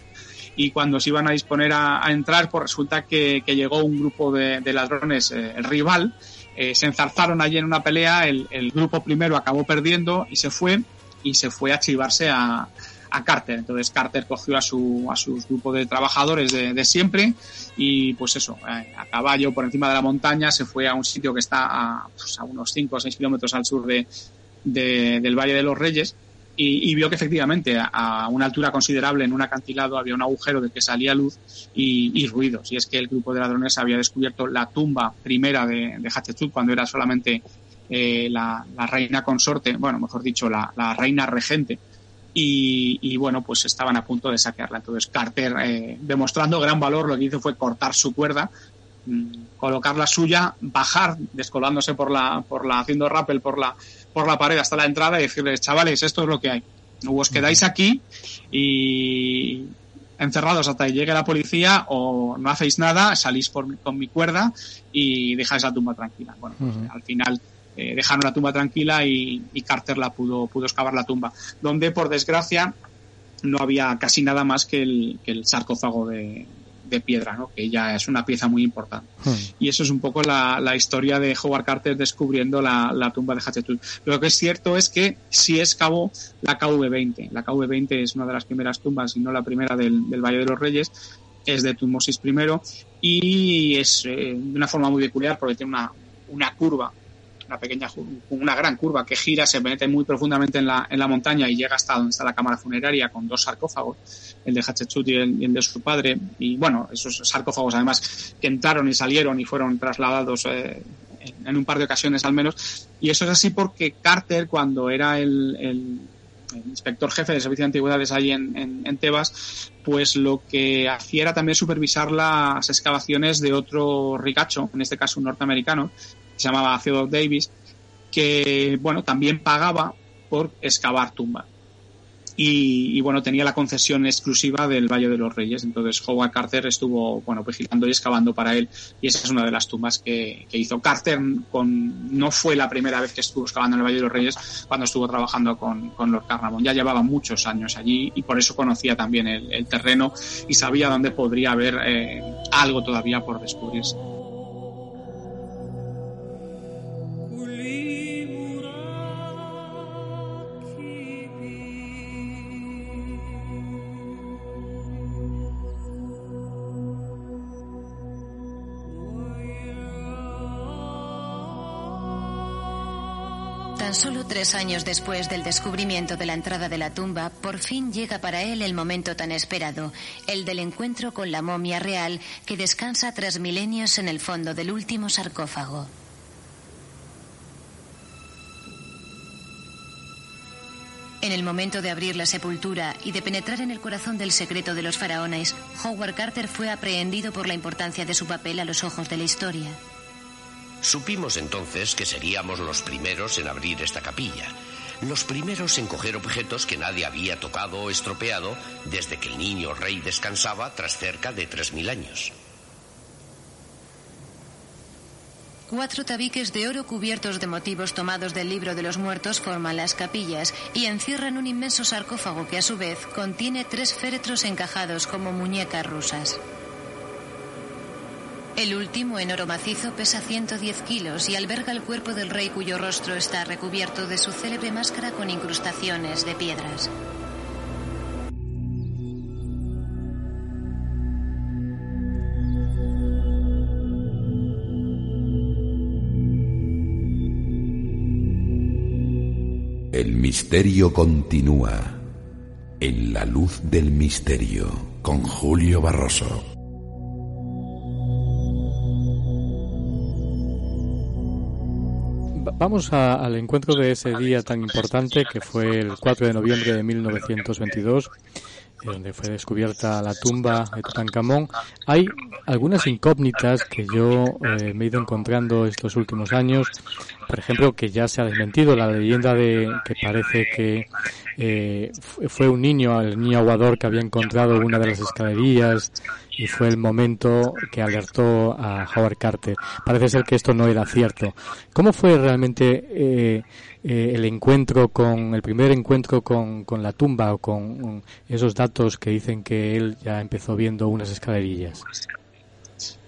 y cuando se iban a disponer a, entrar, pues resulta que, llegó un grupo de, ladrones, eh, el rival, eh, se enzarzaron allí en una pelea, el, grupo primero acabó perdiendo y se fue y se fue a chivarse a, a Carter. Entonces Carter cogió a su a su grupo de trabajadores de, siempre y pues eso, eh, a caballo por encima de la montaña se fue a un sitio que está a, pues, unos 5 o 6 kilómetros al sur de, del Valle de los Reyes y, vio que efectivamente a, una altura considerable en un acantilado había un agujero de que salía luz y, ruidos. Y es que el grupo de ladrones había descubierto la tumba primera de, de Hatshepsut cuando era solamente eh, la, reina consorte, bueno, mejor dicho, la, reina regente y, bueno, pues estaban a punto de saquearla. Entonces Carter, eh, demostrando gran valor, lo que hizo fue cortar su cuerda, colocar la suya, bajar, descolándose por la, por la, haciendo rappel por la, por la pared hasta la entrada y decirles, chavales, esto es lo que hay. O os quedáis aquí y encerrados hasta que llegue la policía o no hacéis nada, salís por, con mi cuerda y dejáis la tumba tranquila. Bueno, pues, uh -huh. al final eh, dejaron la tumba tranquila y, y, Carter la pudo, pudo excavar la tumba, donde por desgracia no había casi nada más que el, que el sarcófago de, de, piedra, ¿no? que ya es una pieza muy importante. Hmm. Y eso es un poco la, la, historia de Howard Carter descubriendo la, la tumba de Hatshepsut. Lo que es cierto es que sí excavó la KV-20. La KV-20 es una de las primeras tumbas, y no la primera del, del Valle de los Reyes, es de Tutmosis I y es eh, de una forma muy peculiar porque tiene una, una curva una pequeña, una gran curva que gira, se mete muy profundamente en la, en la montaña y llega hasta donde está la cámara funeraria con dos sarcófagos, el de Hatshepsut y el, de su padre. Y bueno, esos sarcófagos además que entraron y salieron y fueron trasladados eh, en, un par de ocasiones al menos. Y eso es así porque Carter, cuando era el, inspector jefe del servicio de antigüedades ahí en, en, en, Tebas, pues lo que hacía era también supervisar las excavaciones de otro ricacho, en este caso un norteamericano, se llamaba Theodore Davis, que bueno, también pagaba por excavar tumbas. Y, bueno, tenía la concesión exclusiva del Valle de los Reyes. Entonces Howard Carter estuvo, bueno, vigilando y excavando para él. Y esa es una de las tumbas que, que, hizo. Carter con, no fue la primera vez que estuvo excavando en el Valle de los Reyes cuando estuvo trabajando con, con Lord Carnarvon. Ya llevaba muchos años allí y por eso conocía también el, el terreno y sabía dónde podría haber eh, algo todavía por descubrirse. Solo tres años después del descubrimiento de la entrada de la tumba, por fin llega para él el momento tan esperado, el del encuentro con la momia real que descansa tras milenios en el fondo del último sarcófago. En el momento de abrir la sepultura y de penetrar en el corazón del secreto de los faraones, Howard Carter fue aprehendido por la importancia de su papel a los ojos de la historia. Supimos entonces que seríamos los primeros en abrir esta capilla. los primeros en coger objetos que nadie había tocado o estropeado desde que el niño rey descansaba tras cerca de 3.000 años. Cuatro tabiques de oro cubiertos de motivos tomados del libro de los muertos forman las capillas y encierran un inmenso sarcófago que a su vez contiene tres féretros encajados como muñecas rusas. El último, en oro macizo, pesa 110 kilos y alberga el cuerpo del rey cuyo rostro está recubierto de su célebre máscara con incrustaciones de piedras. El misterio continúa en la luz del misterio con Julio Barroso. Vamos al encuentro de ese día tan importante que fue el 4 de noviembre de 1922 donde fue descubierta la tumba de Tutankamón. Hay algunas incógnitas que yo eh, me he ido encontrando estos últimos años. Por ejemplo, que ya se ha desmentido la leyenda de que parece que eh, fue un niño, el niño aguador que había encontrado una de las escalerías y fue el momento que alertó a Howard Carter. Parece ser que esto no era cierto. ¿Cómo fue realmente eh, eh, el encuentro con, el primer encuentro con, con la tumba o con esos datos que dicen que él ya empezó viendo unas escalerillas?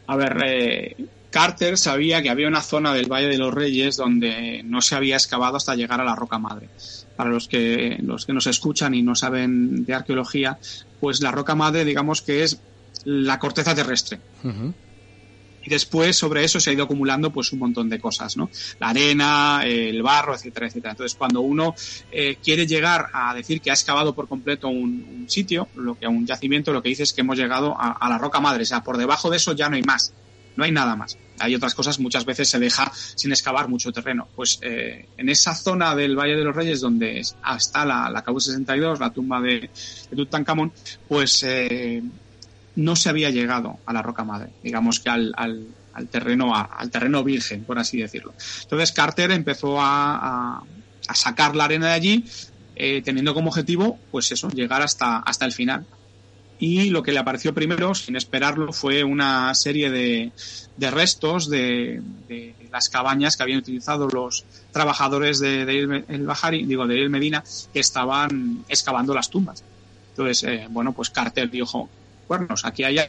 A ver, eh, Carter sabía que había una zona del Valle de los Reyes donde no se había excavado hasta llegar a la Roca Madre. Para los que, los que nos escuchan y no saben de arqueología, pues la Roca Madre, digamos que es la corteza terrestre. Y después sobre eso se ha ido acumulando pues un montón de cosas, ¿no? La arena, el barro, etcétera, etcétera. Entonces cuando uno eh, quiere llegar a decir que ha excavado por completo un, sitio, lo que un yacimiento, lo que dice es que hemos llegado a, la roca madre. O sea, por debajo de eso ya no hay más. No hay nada más. Hay otras cosas, muchas veces se deja sin excavar mucho terreno. Pues eh, en esa zona del Valle de los Reyes, donde está la, la 62, la tumba de, de Tutankamón, pues eh, no se había llegado a la roca madre, digamos que al, al, terreno al terreno virgen, por así decirlo. Entonces Carter empezó a, sacar la arena de allí, eh, teniendo como objetivo, pues eso, llegar hasta, hasta el final. Y lo que le apareció primero, sin esperarlo, fue una serie de, de restos de, las cabañas que habían utilizado los trabajadores de, el Bajari, digo, de El Medina, que estaban excavando las tumbas. Entonces, eh, bueno, pues Carter dijo, cuernos. Aquí hay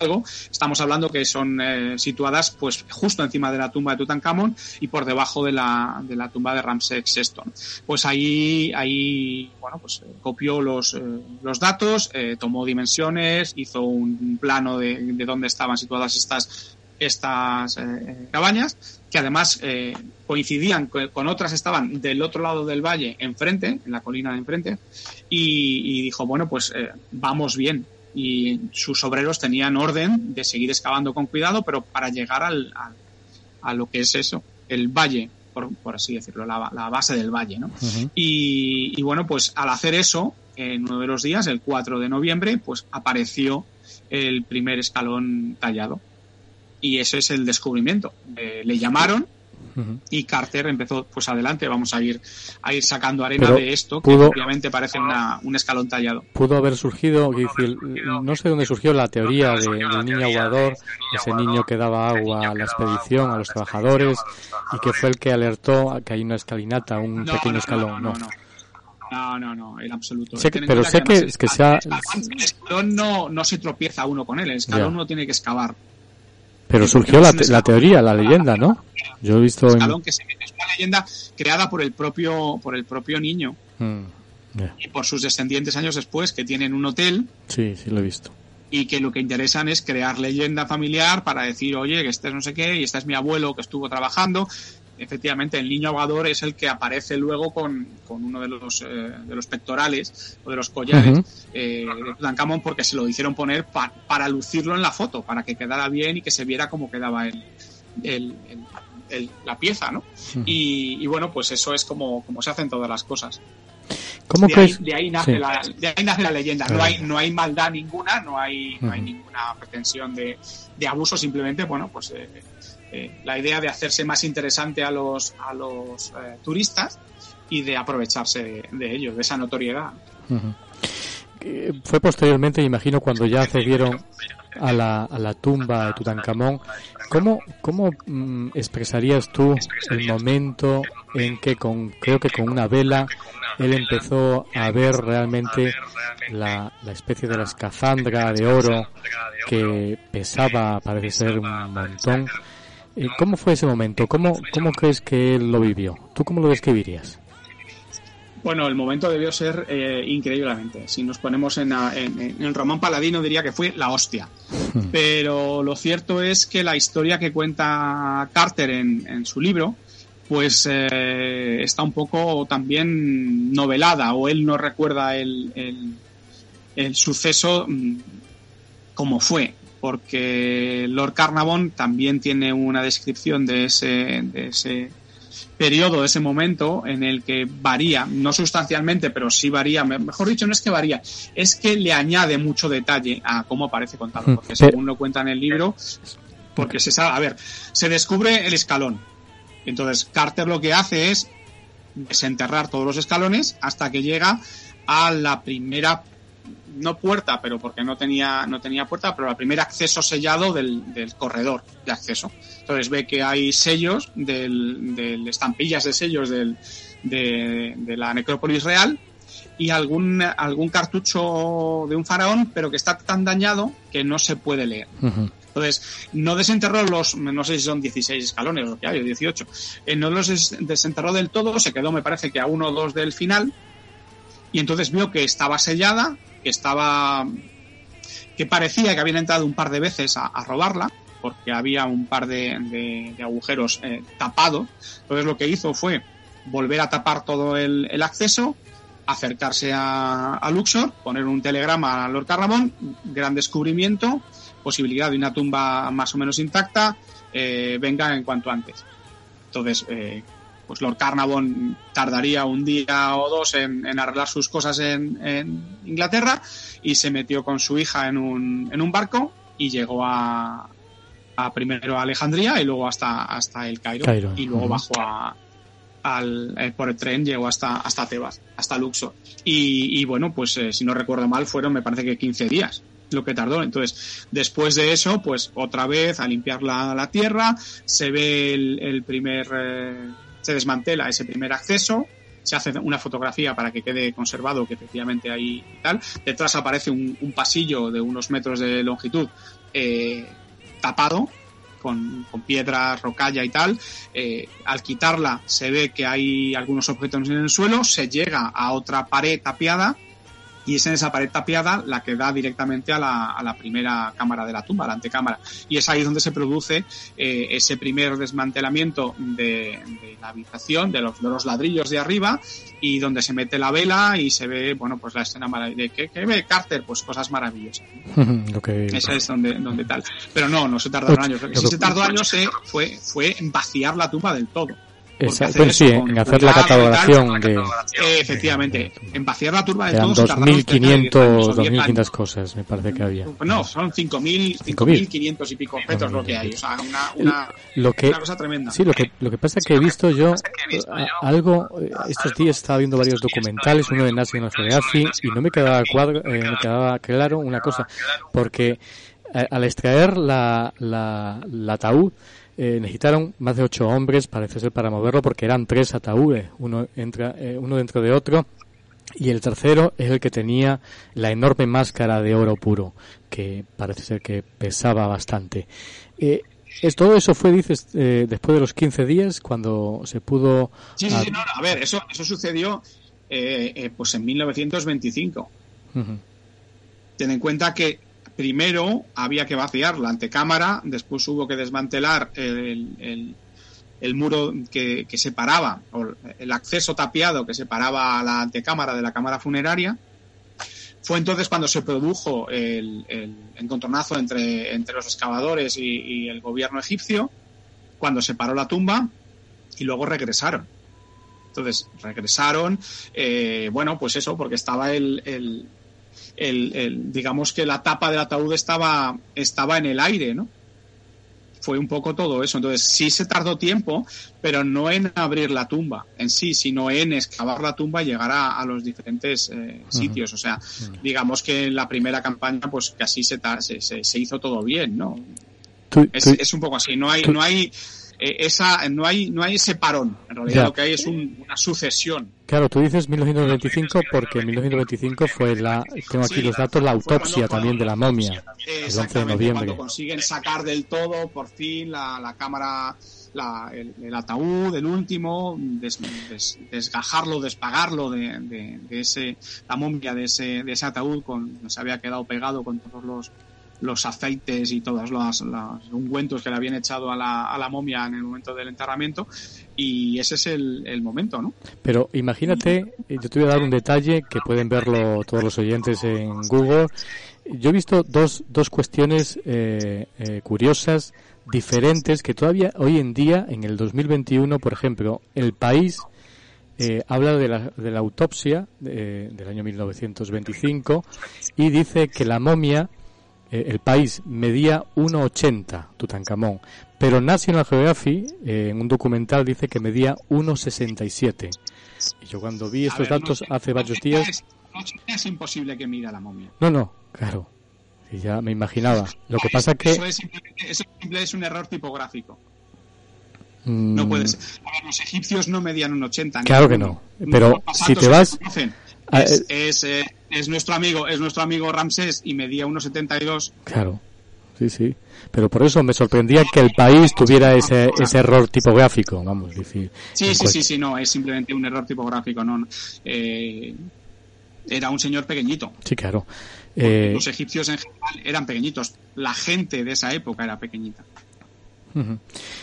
algo. Estamos hablando que son eh, situadas pues justo encima de la tumba de Tutankamón y por debajo de la, de la tumba de Ramsés VI. Pues ahí, ahí bueno, pues eh, copió los, eh, los datos, tomó dimensiones, hizo un plano de, de dónde estaban situadas estas estas cabañas, que además coincidían con otras, estaban del otro lado del valle, enfrente, en la colina de enfrente, y dijo, bueno, pues vamos bien, y sus obreros tenían orden de seguir excavando con cuidado, pero para llegar al, a lo que es eso, el valle, por, por así decirlo, la, la, base del valle, ¿no? y, y, bueno, pues al hacer eso, en uno de los días, el 4 de noviembre, pues apareció el primer escalón tallado. Y ese es el descubrimiento. Eh, le llamaron y Carter empezó, pues adelante, vamos a ir a ir sacando arena de esto, que obviamente parece una, un escalón tallado. Pudo haber surgido, no sé dónde surgió la teoría de, del niño aguador, ese niño que daba agua a la expedición, a los trabajadores, y que fue el que alertó a que hay una escalinata, un pequeño escalón. No, no, no, no, en absoluto. pero sé que, es que sea... El escalón no, no se tropieza uno con él, el escalón uno tiene que excavar. Pero surgió la, la, teoría, la leyenda, ¿no? Yo he visto. Es una leyenda creada por el propio, por el propio niño. Mm, y por sus descendientes años después, que tienen un hotel. Sí, sí, lo he visto. Y que lo que interesan es crear leyenda familiar para decir, oye, que este es no sé qué, y este es mi abuelo que estuvo trabajando, efectivamente el niño aguador es el que aparece luego con, con uno de los, eh, de los pectorales o de los collares eh, de Tutankamón porque se lo hicieron poner para lucirlo en la foto, para que quedara bien y que se viera cómo quedaba el, el, la pieza, ¿no? y, y, bueno, pues eso es como, como se hacen todas las cosas. ¿Cómo de, ahí, de, ahí nace la, de ahí nace la leyenda. No hay, no hay maldad ninguna, no hay, no hay ninguna pretensión de, de abuso, simplemente, bueno, pues eh, eh, la idea de hacerse más interesante a los, a los eh, turistas y de aprovecharse de, ellos, de esa notoriedad. Eh, fue posteriormente, imagino, cuando ya accedieron a la, a la tumba de Tutankamón. ¿Cómo, cómo mm, expresarías tú el momento en que, con, creo que con una vela, él empezó a ver realmente la, la especie de la escafandra de oro que pesaba, parece ser un montón? ¿Cómo fue ese momento? ¿Cómo, ¿Cómo crees que él lo vivió? ¿Tú cómo lo describirías? Bueno, el momento debió ser eh, increíblemente. Si nos ponemos en, el Román Paladino diría que fue la hostia. Hmm. Pero lo cierto es que la historia que cuenta Carter en, su libro, pues eh, está un poco también novelada o él no recuerda el, el, suceso mm, como fue porque Lord Carnavon también tiene una descripción de ese, de ese periodo, ese momento en el que varía, no sustancialmente, pero sí varía, mejor dicho, no es que varía, es que le añade mucho detalle a cómo aparece contado, hmm. porque según lo cuenta en el libro, porque se sabe, a ver, se descubre el escalón. Entonces, Carter lo que hace es desenterrar todos los escalones hasta que llega a la primera no puerta, pero porque no tenía, no tenía puerta, pero el primer acceso sellado del, corredor de acceso. Entonces ve que hay sellos, del, estampillas de sellos del, de, la necrópolis real y algún, algún cartucho de un faraón, pero que está tan dañado que no se puede leer. Entonces, no desenterró los, no sé si son 16 escalones lo que hay, o 18, eh, no los desenterró del todo, se quedó, me parece que a uno o dos del final, y entonces vio que estaba sellada, que estaba que parecía que habían entrado un par de veces a, robarla porque había un par de, agujeros eh, tapados entonces lo que hizo fue volver a tapar todo el, acceso acercarse a, Luxor poner un telegrama a Lord Carramón gran descubrimiento posibilidad de una tumba más o menos intacta eh, venga en cuanto antes. Entonces eh, pues Lord Carnavon tardaría un día o dos en, arreglar sus cosas en, Inglaterra y se metió con su hija en un, en un barco y llegó a, primero a Alejandría y luego hasta, hasta el Cairo, y luego bajó a, al, eh, por el tren llegó hasta, hasta Tebas, hasta Luxor. Y, bueno, pues eh, si no recuerdo mal, fueron me parece que 15 días lo que tardó. Entonces, después de eso, pues otra vez a limpiar la, la tierra, se ve el, primer eh, se desmantela ese primer acceso, se hace una fotografía para que quede conservado que efectivamente hay tal. Detrás aparece un, pasillo de unos metros de longitud eh, tapado con, piedras, rocalla y tal. Eh, al quitarla se ve que hay algunos objetos en el suelo, se llega a otra pared tapiada y es en esa pared tapiada la que da directamente a la, a la primera cámara de la tumba, la antecámara. Y es ahí donde se produce eh, ese primer desmantelamiento de, la habitación, de los, de los, ladrillos de arriba, y donde se mete la vela y se ve, bueno, pues la escena de ¿qué, ve Carter? Pues cosas maravillosas. Esa es donde, donde tal. Pero no, no se tardaron años. Si se tardó años eh, fue, fue vaciar la tumba del todo. Exacto, sí, en hacer la catalogación de... efectivamente, en vaciar la turba de todos... 2.500, 2.500 cosas, me parece que había. No, son 5.500 y pico objetos lo que hay, o sea, una, una, cosa tremenda. Sí, lo que, lo que pasa es que he visto yo algo, eh, estos días estaba viendo varios documentales, uno de Nazi y otro de AFI, y no me quedaba, cuadro, eh, me quedaba claro una cosa, porque eh, al extraer la, la, la ataúd, eh, necesitaron más de ocho hombres, parece ser, para moverlo, porque eran tres ataúdes, uno, entra, eh, uno dentro de otro, y el tercero es el que tenía la enorme máscara de oro puro, que parece ser que pesaba bastante. Eh, todo eso fue, dices, eh, después de los 15 días, cuando se pudo... Sí, sí, no, a ver, eso, eso sucedió pues en 1925. Ten en cuenta que primero había que vaciar la antecámara, después hubo que desmantelar el, el, muro que, separaba, o el acceso tapiado que separaba a la antecámara de la cámara funeraria. Fue entonces cuando se produjo el, encontronazo entre, entre los excavadores y, el gobierno egipcio, cuando se paró la tumba y luego regresaron. Entonces regresaron, eh, bueno, pues eso, porque estaba el, el, digamos que la tapa del ataúd estaba, estaba en el aire, ¿no? fue un poco todo eso. Entonces, sí se tardó tiempo, pero no en abrir la tumba en sí, sino en excavar la tumba y llegar a, los diferentes eh, sitios. O sea, digamos que en la primera campaña, pues así se, se, se hizo todo bien, ¿no? es, es, un poco así. No hay, no hay esa, no hay, no hay ese parón. En realidad lo que hay es una sucesión. Claro, tú dices 1925 porque en 1925 fue la, tengo aquí los datos, la autopsia también de la momia, el 11 de noviembre. Cuando consiguen sacar del todo, por fin, la, la cámara, la, el, ataúd, el último, desgajarlo, despagarlo de, de, de, ese, la momia de ese, de ese ataúd, con, se había quedado pegado con todos los los aceites y todos los, ungüentos que le habían echado a la, a la, momia en el momento del enterramiento y ese es el, momento, ¿no? Pero imagínate, eh, yo te voy a dar un detalle que pueden verlo todos los oyentes en Google. Yo he visto dos, dos cuestiones eh, eh, curiosas, diferentes, que todavía hoy en día, en el 2021, por ejemplo, el país habla de la, de la autopsia del año 1925 y dice que la momia eh, el país medía 1,80 Tutankamón, pero National Geographic eh, en un documental dice que medía 1,67. Y yo cuando vi estos datos hace varios días... Es, imposible que mida la momia. No, no, claro. Y ya me imaginaba. Lo que pasa que... Eso es, eso es un error tipográfico. No puede ser. A ver, los egipcios no medían un 80. Claro que no. Pero si te vas... Es, eh, es, nuestro amigo, es nuestro amigo Ramsés y medía 1,72. Claro, sí, sí. Pero por eso me sorprendía que el país tuviera ese, ese error tipográfico, vamos a decir. Sí, sí, sí, sí, no, es simplemente un error tipográfico, no. Eh, era un señor pequeñito. Sí, claro. Eh, los egipcios en general eran pequeñitos. La gente de esa época era pequeñita.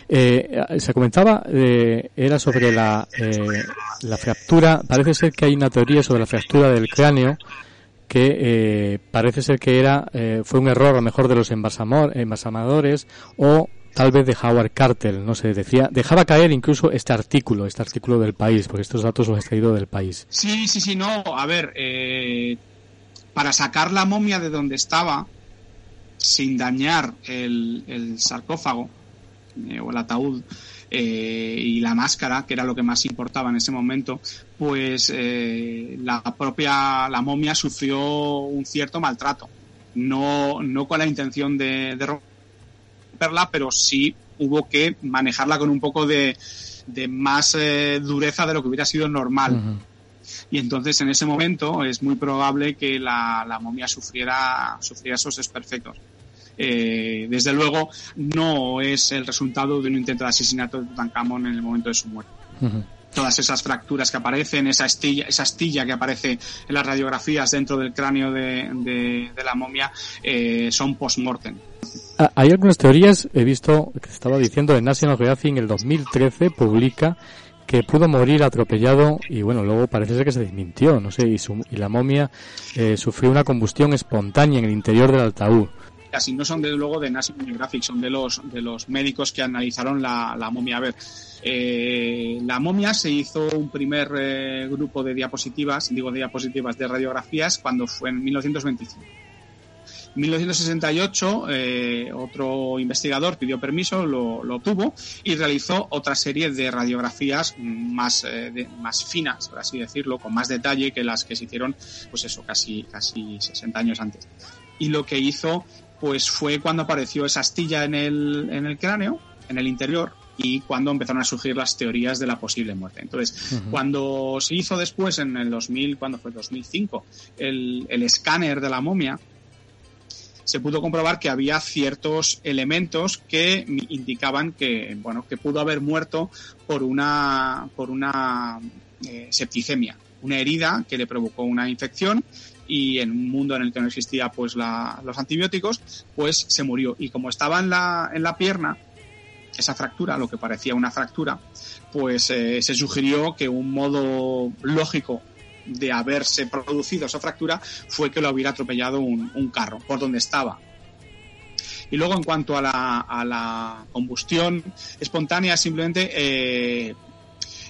Eh, se comentaba, eh, era sobre la, eh, la fractura, parece ser que hay una teoría sobre la fractura del cráneo que parece ser que era fue un error a lo mejor de los embalsamadores o tal vez de Howard Carter, no sé, decía, dejaba caer incluso este artículo, este artículo del país, porque estos datos los he extraído del país. Sí, sí, sí, no, a ver, para sacar la momia de donde estaba, sin dañar el sarcófago, eh, o el ataúd eh, y la máscara, que era lo que más importaba en ese momento, pues eh, la propia la momia sufrió un cierto maltrato. No, no con la intención de, romperla, pero sí hubo que manejarla con un poco de, de más dureza de lo que hubiera sido normal. Y entonces en ese momento es muy probable que la, la momia sufriera, sufriera esos desperfectos. Eh, desde luego no es el resultado de un intento de asesinato de Tutankamón en el momento de su muerte. Todas esas fracturas que aparecen, esa astilla, esa astilla que aparece en las radiografías dentro del cráneo de, la momia, eh, son post-mortem. Ah, hay algunas teorías, he visto, que estaba diciendo, en National Geographic en el 2013 publica que pudo morir atropellado y bueno, luego parece ser que se desmintió, no sé, y, y la momia eh, sufrió una combustión espontánea en el interior del ataúd así no son de luego de National Geographic, son de los, de los médicos que analizaron la, la momia. A ver, eh, la momia se hizo un primer eh, grupo de diapositivas, digo diapositivas de radiografías, cuando fue en 1925. En 1968, eh, otro investigador pidió permiso, lo, lo, tuvo y realizó otra serie de radiografías más, de, más finas, por así decirlo, con más detalle que las que se hicieron, pues eso, casi, casi 60 años antes. Y lo que hizo pues fue cuando apareció esa astilla en el, en el cráneo, en el interior, y cuando empezaron a surgir las teorías de la posible muerte. Entonces, cuando se hizo después, en el 2000, cuando fue 2005, el, el escáner de la momia, se pudo comprobar que había ciertos elementos que indicaban que, bueno, que pudo haber muerto por una, por una eh, septicemia, una herida que le provocó una infección y en un mundo en el que no existía pues los antibióticos, pues se murió. Y como estaba en la, en la pierna, esa fractura, lo que parecía una fractura, pues eh, se sugirió que un modo lógico de haberse producido esa fractura fue que lo hubiera atropellado un, carro por donde estaba. Y luego en cuanto a la, a la combustión espontánea, simplemente eh,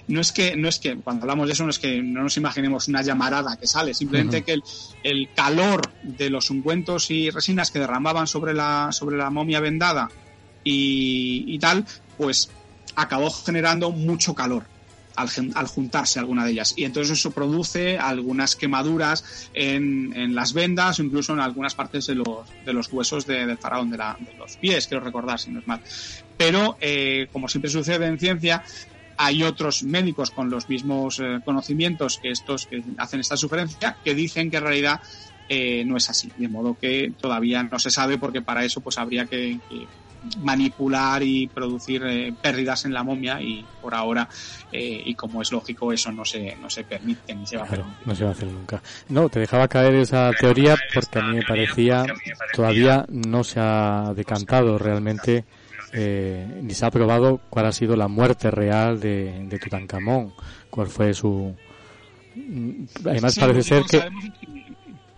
no es que, no es que, cuando hablamos de eso, no es que no nos imaginemos una llamarada que sale, simplemente que el, calor de los ungüentos y resinas que derramaban sobre la, sobre la momia vendada y, tal, pues acabó generando mucho calor al, juntarse alguna de ellas. Y entonces eso produce algunas quemaduras en, las vendas o incluso en algunas partes de los, de los huesos del faraón, de, los pies, quiero recordar, si no es mal. Pero, eh, como siempre sucede en ciencia, hay otros médicos con los mismos eh, conocimientos que estos que hacen esta sugerencia que dicen que en realidad eh, no es así, de modo que todavía no se sabe porque para eso pues habría que, manipular y producir eh, pérdidas en la momia y por ahora y como es lógico eso no se no se permite ni se va a hacer no se va a hacer nunca. No te dejaba caer esa teoría porque a mí me parecía todavía no se ha decantado realmente eh, ni se ha probado cuál ha sido la muerte real de, de Tutankamón, cuál fue su... Mm, además parece ser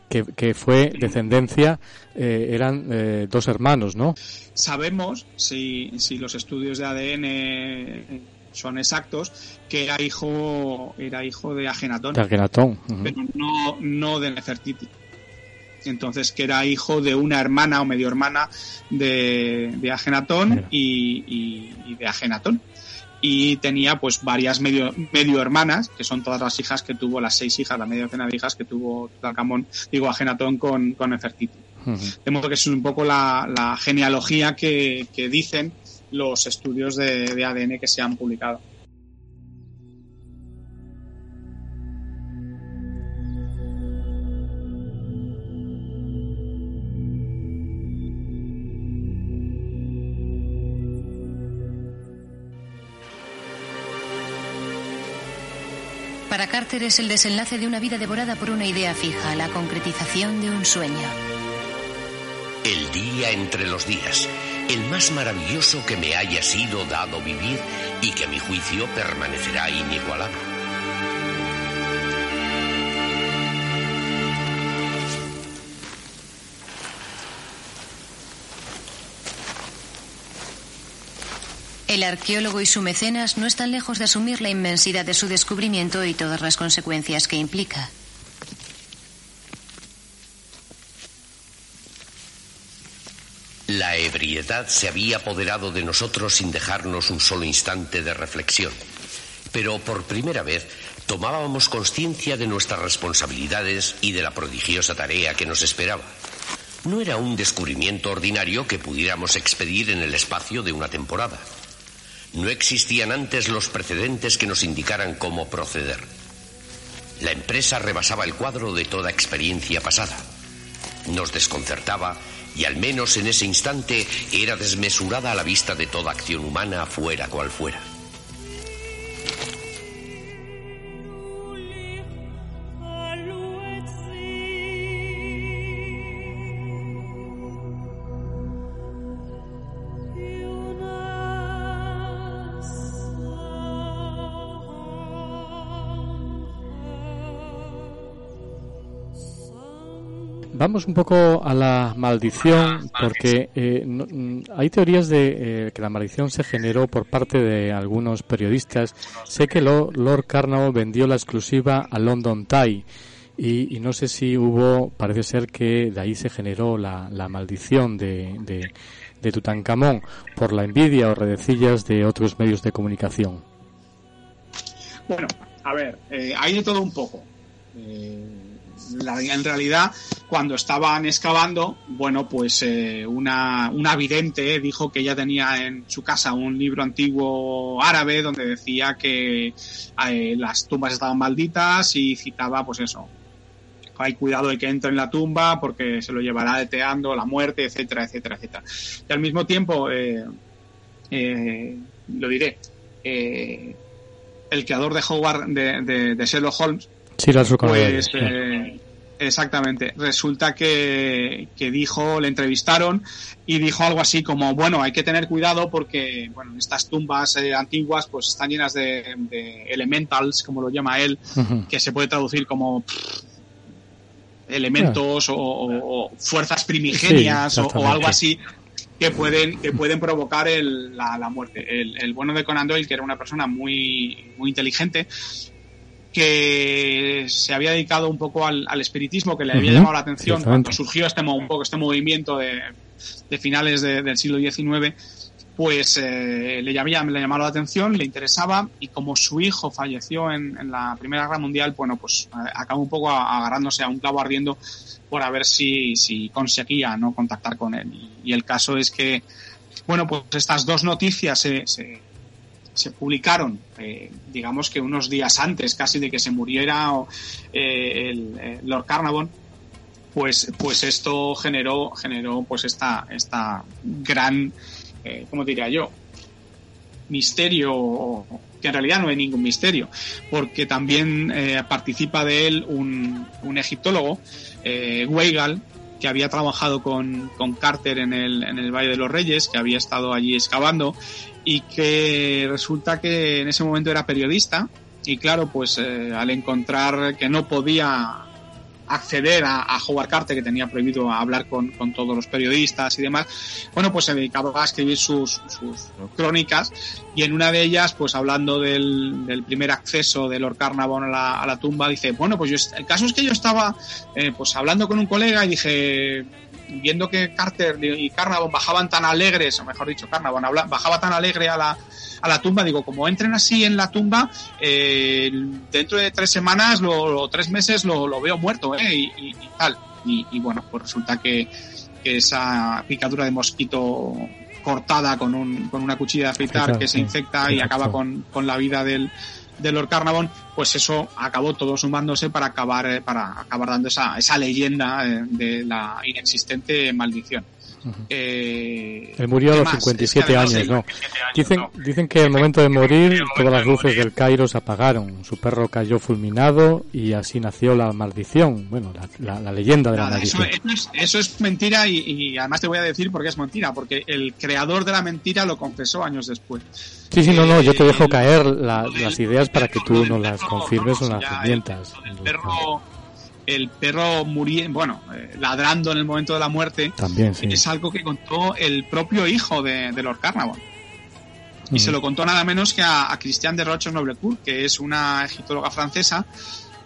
que, que, fue descendencia, eh, eran eh, dos hermanos, ¿no? Sabemos, si, si los estudios de ADN son exactos, que era hijo, era hijo de Agenatón. De Agenatón. Pero no, no de Nefertiti entonces que era hijo de una hermana o medio hermana de, de Agenatón y, de Agenatón. Y tenía pues varias medio, medio hermanas, que son todas las hijas que tuvo, las seis hijas, la media docena de hijas que tuvo Tutankamón, digo Agenatón con, con Nefertiti. De modo que es un poco la, genealogía que, dicen los estudios de ADN que se han publicado. Para Carter es el desenlace de una vida devorada por una idea fija, la concretización de un sueño. El día entre los días, el más maravilloso que me haya sido dado vivir y que a mi juicio permanecerá inigualable. El arqueólogo y su mecenas no están lejos de asumir la inmensidad de su descubrimiento y todas las consecuencias que implica. La ebriedad se había apoderado de nosotros sin dejarnos un solo instante de reflexión. Pero por primera vez tomábamos conciencia de nuestras responsabilidades y de la prodigiosa tarea que nos esperaba. No era un descubrimiento ordinario que pudiéramos expedir en el espacio de una temporada. No existían antes los precedentes que nos indicaran cómo proceder. La empresa rebasaba el cuadro de toda experiencia pasada. Nos desconcertaba y al menos en ese instante era desmesurada a la vista de toda acción humana, fuera cual fuera. Vamos un poco a la maldición, porque eh, mm, hay teorías de eh, que la maldición se generó por parte de algunos periodistas. Sé que Lord Carnot vendió la exclusiva a London Tie y, no sé si hubo, parece ser que de ahí se generó la, maldición de, de, Tutankamón por la envidia o redecillas de otros medios de comunicación. Bueno, a ver, eh, hay de todo un poco en realidad, cuando estaban excavando, bueno, pues eh, una, una vidente dijo que ella tenía en su casa un libro antiguo árabe donde decía que eh, las tumbas estaban malditas y citaba, pues eso, hay cuidado de que entre en la tumba porque se lo llevará deteando la muerte, etcétera, etcétera, etcétera. Y al mismo tiempo, eh, lo diré, el creador de Howard, de, de Sherlock Holmes, Sí, pues, exactamente. Resulta que, dijo, le entrevistaron y dijo algo así como, bueno, hay que tener cuidado porque, bueno, estas tumbas eh, antiguas pues están llenas de, elementals, como lo llama él, que se puede traducir como elementos o, fuerzas primigenias o, algo así que pueden que pueden provocar la, muerte. El, el, bueno de Conan Doyle, que era una persona muy, muy inteligente, que se había dedicado un poco al, espiritismo, que le había llamado la atención cuando surgió este, un poco este movimiento de, finales del siglo XIX, pues eh, le, llamaba, le llamaba la atención, le interesaba y como su hijo falleció en, la Primera Guerra Mundial, bueno, pues acabó un poco agarrándose a un clavo ardiendo por a ver si, si conseguía no contactar con él. Y, el caso es que, bueno, pues estas dos noticias se, se, publicaron, eh, digamos que unos días antes casi de que se muriera eh, el, Lord Carnarvon, pues, pues esto generó, generó pues esta, esta gran eh, ¿cómo diría yo? Misterio, que en realidad no hay ningún misterio, porque también eh, participa de él un, egiptólogo, eh, Weigal, que había trabajado con, con Carter en el, en el Valle de los Reyes, que había estado allí excavando y que resulta que en ese momento era periodista y claro, pues eh, al encontrar que no podía acceder a, Howard Carter, que tenía prohibido hablar con, todos los periodistas y demás, bueno, pues se dedicaba a escribir sus, crónicas y en una de ellas, pues hablando del, primer acceso de Lord Carnarvon a la, tumba, dice, bueno, pues yo, el caso es que yo estaba eh, pues hablando con un colega y dije, viendo que Carter y Carnarvon bajaban tan alegres, o mejor dicho, Carnarvon bajaba tan alegre a la, a la tumba, digo, como entren así en la tumba, eh, dentro de tres semanas o tres meses lo, lo veo muerto, ¿eh? Y, tal. Y, bueno, pues resulta que, esa picadura de mosquito cortada con, un, con una cuchilla de afeitar que se infecta y acaba con, con la vida del, del Lord Carnarvon, pues eso acabó todo sumándose para acabar, eh, para acabar dando esa, esa leyenda eh, de la inexistente maldición. Eh, Él murió a los 57 años, ¿no? Dicen, dicen que al momento de morir todas las luces del Cairo se apagaron, su perro cayó fulminado y así nació la maldición, bueno, la, leyenda de la maldición. Eso, es, mentira y, además te voy a decir por qué es mentira, porque el creador de la mentira lo confesó años después. Sí, sí, no, no, yo te dejo caer las ideas para que tú nos las confirmes o las desmientas. El perro el perro muriendo, bueno, eh, ladrando en el momento de la muerte, También, es algo que contó el propio hijo de, Lord Carnarvon. Y se lo contó nada menos que a, a Christiane de Roches Noblecourt, que es una egiptóloga francesa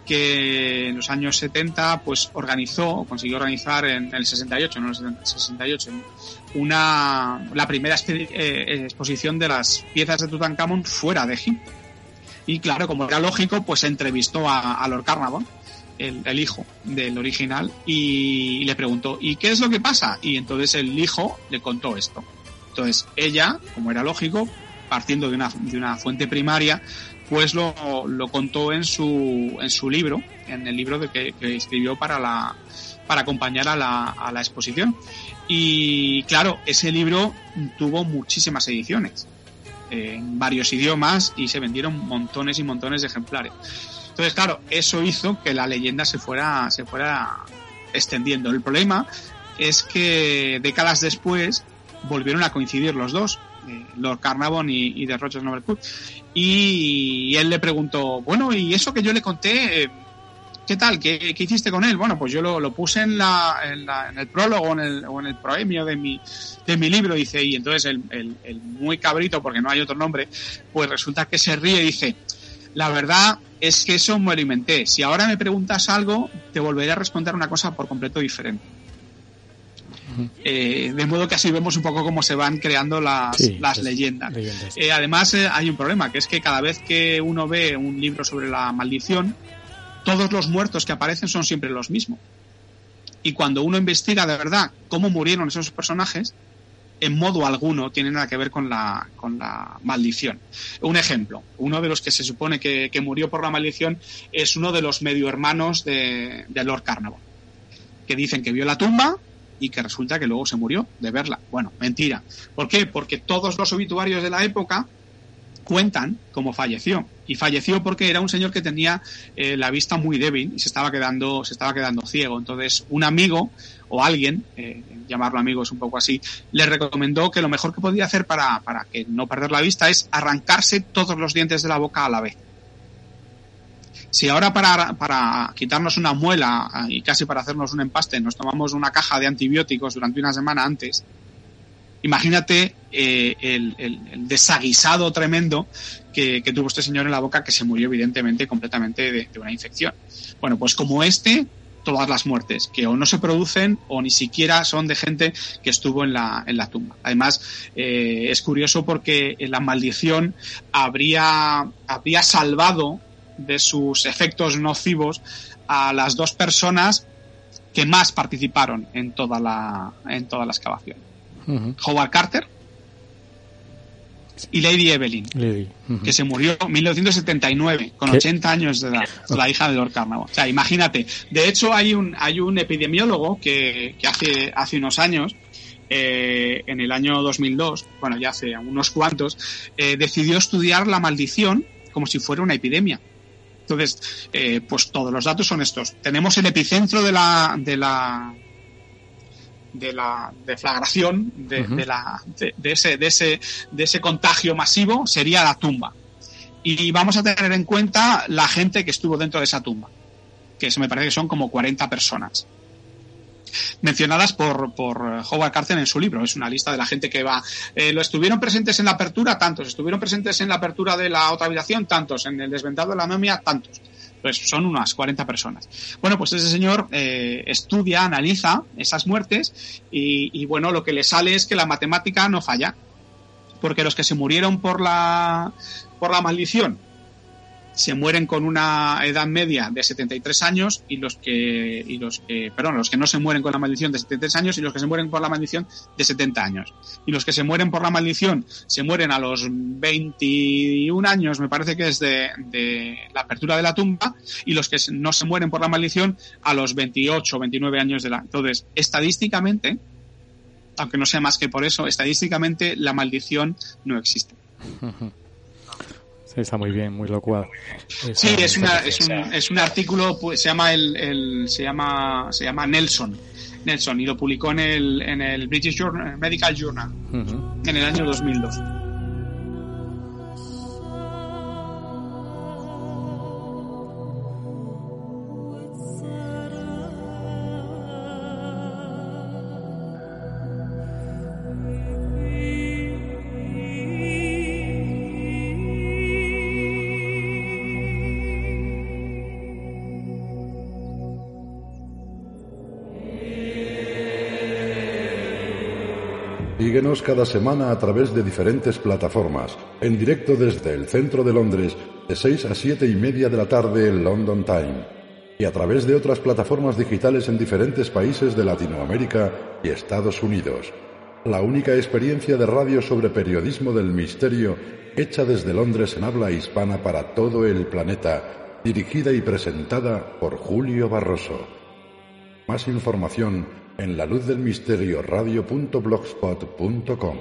que en los años 70 pues organizó, o consiguió organizar en el 68, no en el 68, una, la primera eh, exposición de las piezas de Tutankamón fuera de Egipto. Y claro, como era lógico, pues entrevistó a, a Lord Carnarvon el, hijo del original, y le preguntó, ¿y qué es lo que pasa? Y entonces el hijo le contó esto. Entonces ella, como era lógico, partiendo de una, de una fuente primaria, pues lo, lo contó en su, en su libro, en el libro de que, escribió para la, para acompañar a la, a la exposición. Y claro, ese libro tuvo muchísimas ediciones en varios idiomas y se vendieron montones y montones de ejemplares. Entonces, claro, eso hizo que la leyenda se fuera, se fuera extendiendo. El problema es que décadas después volvieron a coincidir los dos, eh, Lord Carnarvon y, y The Rochers Novel y, él le preguntó, bueno, y eso que yo le conté, eh, ¿qué tal? ¿Qué, hiciste con él? Bueno, pues yo lo, puse en, la, en, el prólogo en el, o en el proemio de mi, de mi libro, dice, y entonces el, el, el muy cabrito, porque no hay otro nombre, pues resulta que se ríe y dice, la verdad es que eso me lo inventé. Si ahora me preguntas algo, te volveré a responder una cosa por completo diferente. Eh, de modo que así vemos un poco cómo se van creando las, leyendas. Eh, además, eh, hay un problema, que es que cada vez que uno ve un libro sobre la maldición, todos los muertos que aparecen son siempre los mismos. Y cuando uno investiga de verdad cómo murieron esos personajes, en modo alguno tiene nada que ver con la, con la maldición. Un ejemplo, uno de los que se supone que, murió por la maldición es uno de los medio hermanos de, Lord Carnarvon, que dicen que vio la tumba y que resulta que luego se murió de verla. Bueno, mentira. ¿Por qué? Porque todos los obituarios de la época cuentan cómo falleció. Y falleció porque era un señor que tenía eh, la vista muy débil y se estaba quedando, se estaba quedando ciego. Entonces, un amigo o alguien, eh, llamarlo amigo es un poco así, le recomendó que lo mejor que podía hacer para, para que no perder la vista es arrancarse todos los dientes de la boca a la vez. Si ahora para, para quitarnos una muela ah, y casi para hacernos un empaste nos tomamos una caja de antibióticos durante una semana antes, Imagínate eh, el, desaguisado tremendo que, tuvo este señor en la boca, que se murió evidentemente completamente de, una infección. Bueno, pues como este, todas las muertes, que o no se producen o ni siquiera son de gente que estuvo en la, en la tumba. Además, eh, es curioso porque la maldición habría, habría salvado de sus efectos nocivos a las dos personas que más participaron en toda la, en toda la excavación. Howard Carter y Lady Evelyn, que se murió en 1979, con 80 años de edad, la hija de Lord Carnarvon. O sea, imagínate. De hecho, hay un, hay un epidemiólogo que, que hace, hace unos años, eh, en el año 2002, bueno, ya hace unos cuantos, eh, decidió estudiar la maldición como si fuera una epidemia. Entonces, eh, pues todos los datos son estos. Tenemos el epicentro de la, de la, de la deflagración de, de, la, de, ese, de, ese, de ese contagio masivo sería la tumba. Y vamos a tener en cuenta la gente que estuvo dentro de esa tumba, que eso me parece que son como 40 personas. Mencionadas por, por Howard Carter en su libro. Es una lista de la gente que va. Eh, lo estuvieron presentes en la apertura, tantos. Estuvieron presentes en la apertura de la otra habitación, tantos. En el desventado de la momia, tantos pues son unas 40 personas. Bueno, pues ese señor eh, estudia, analiza esas muertes y, y, bueno, lo que le sale es que la matemática no falla. Porque los que se murieron por la, por la maldición se mueren con una edad media de 73 años y los que y los que perdón los que no se mueren con la maldición de 73 años y los que se mueren por la maldición de 70 años. Y los que se mueren por la maldición se mueren a los 21 años me parece que es de, de la apertura de la tumba y los que no se mueren por la maldición a los 28 o 29 años de la entonces estadísticamente aunque no sea más que por eso estadísticamente la maldición no existe Está muy bien, muy locuado. Sí, es, una, es, un, es un artículo, pues, se llama el, el, se llama se llama Nelson. Nelson y lo publicó en el, en el British Journal, Medical Journal uh -huh. en el año 2002. Cada semana a través de diferentes plataformas, en directo desde el centro de Londres, de 6 a 7 y media de la tarde en London Time, y a través de otras plataformas digitales en diferentes países de Latinoamérica y Estados Unidos. La única experiencia de radio sobre periodismo del misterio hecha desde Londres en habla hispana para todo el planeta, dirigida y presentada por Julio Barroso. Más información en la luz del misterio radio.blogspot.com.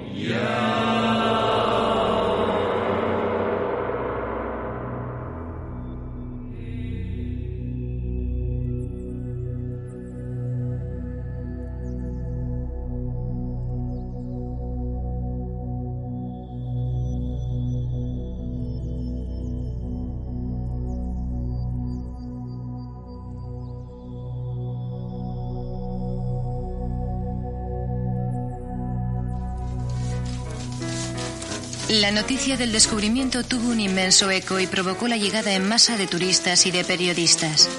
La noticia del descubrimiento tuvo un inmenso eco y provocó la llegada en masa de turistas y de periodistas.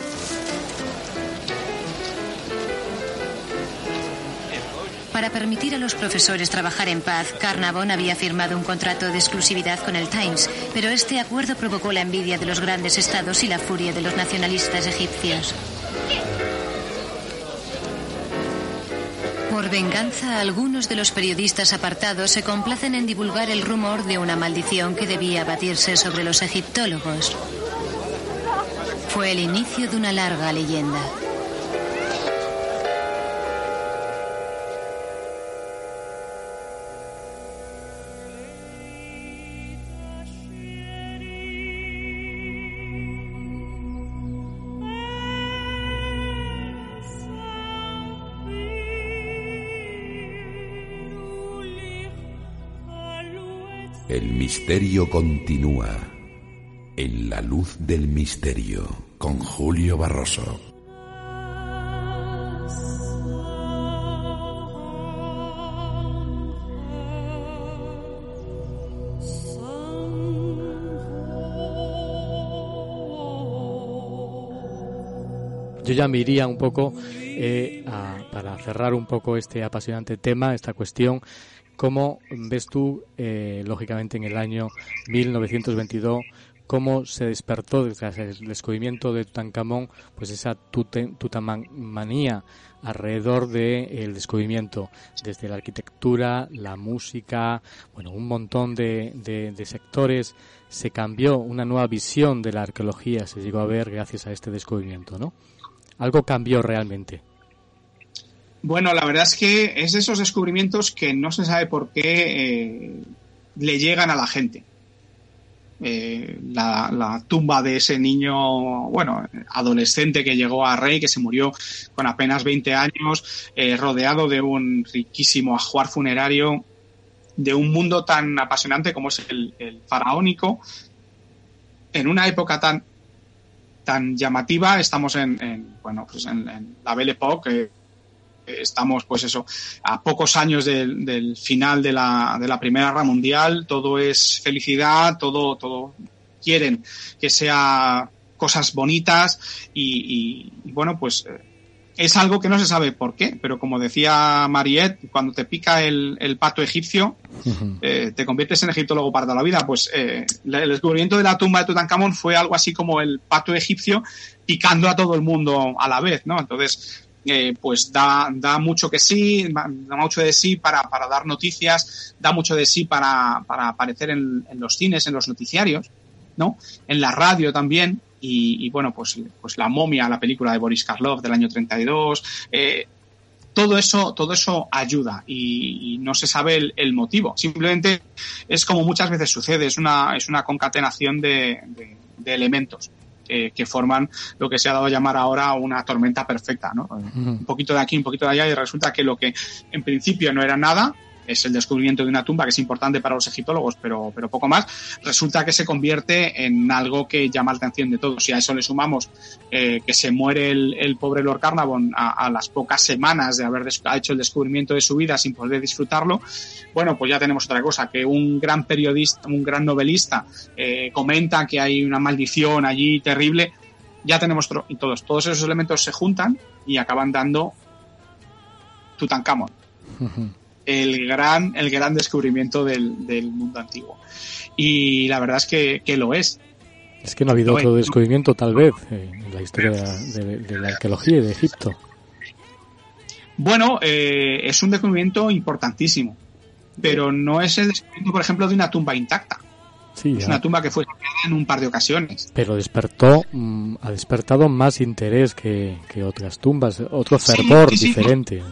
Para permitir a los profesores trabajar en paz, Carnavon había firmado un contrato de exclusividad con el Times, pero este acuerdo provocó la envidia de los grandes estados y la furia de los nacionalistas egipcios. Por venganza, algunos de los periodistas apartados se complacen en divulgar el rumor de una maldición que debía abatirse sobre los egiptólogos. Fue el inicio de una larga leyenda. El misterio continúa en la luz del misterio con Julio Barroso. Yo ya me iría un poco eh, para cerrar un poco este apasionante tema, esta cuestión. ¿Cómo ves tú, eh, lógicamente, en el año 1922, cómo se despertó desde el descubrimiento de Tutankamón, pues esa tutamanía alrededor del descubrimiento, desde la arquitectura, la música, bueno, un montón de, de, sectores, se cambió una nueva visión de la arqueología, se llegó a ver gracias a este descubrimiento, ¿no? Algo cambió realmente. Bueno, la verdad es que es de esos descubrimientos que no se sabe por qué eh, le llegan a la gente. Eh, la, tumba de ese niño, bueno, adolescente que llegó a Rey, que se murió con apenas 20 años, eh, rodeado de un riquísimo ajuar funerario, de un mundo tan apasionante como es el, faraónico, en una época tan tan llamativa, estamos en, bueno, pues en, la Belle Époque, estamos, pues eso, a pocos años del, final de la, de la Primera Guerra Mundial, todo es felicidad, todo, todo quieren que sea cosas bonitas y, bueno, pues eh, es algo que no se sabe por qué, pero como decía Mariette, cuando te pica el, pato egipcio, eh, te conviertes en egiptólogo para toda la vida. Pues eh, el descubrimiento de la tumba de Tutankamón fue algo así como el pato egipcio picando a todo el mundo a la vez, ¿no? Entonces, eh, pues da, da mucho que sí, da mucho de sí para, para dar noticias, da mucho de sí para, para aparecer en, los cines, en los noticiarios, ¿no? En la radio también. Y, bueno, pues, pues La momia, la película de Boris Karloff del año 32, eh, todo eso, todo eso ayuda y, no se sabe el, motivo. Simplemente es como muchas veces sucede, es una, es una concatenación de, de elementos que forman lo que se ha dado a llamar ahora una tormenta perfecta, ¿no? Un poquito de aquí, un poquito de allá y resulta que lo que en principio no era nada, es el descubrimiento de una tumba que es importante para los egiptólogos, pero, pero poco más, resulta que se convierte en algo que llama la atención de todos. Y a eso le sumamos eh, que se muere el, pobre Lord Carnarvon a, las pocas semanas de haber hecho el descubrimiento de su vida sin poder disfrutarlo, bueno, pues ya tenemos otra cosa, que un gran periodista, un gran novelista eh, comenta que hay una maldición allí terrible, ya tenemos y todos, todos esos elementos se juntan y acaban dando Tutankamón el gran, el gran descubrimiento del, mundo antiguo. Y la verdad es que, lo es. Es que no ha habido otro descubrimiento, tal vez, en la historia de, la arqueología y de Egipto. Bueno, eh, es un descubrimiento importantísimo, pero no es el descubrimiento, por ejemplo, de una tumba intacta. es una tumba que fue en un par de ocasiones. Pero despertó, mm, ha despertado más interés que, otras tumbas, otro fervor diferente.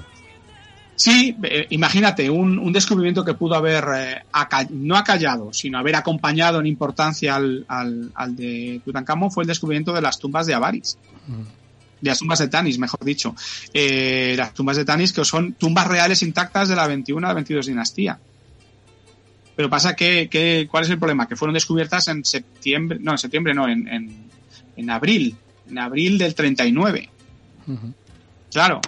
Sí, eh, imagínate, un, descubrimiento que pudo haber, eh, no acallado, sino haber acompañado en importancia al, al, de Tutankamón fue el descubrimiento de las tumbas de Avaris. De las tumbas de Tanis, mejor dicho. Eh, las tumbas de Tanis que son tumbas reales intactas de la 21 a la 22 dinastía. Pero pasa que, que, ¿cuál es el problema? Que fueron descubiertas en septiembre, no, en septiembre no, en, en, en abril, en abril del 39. Claro,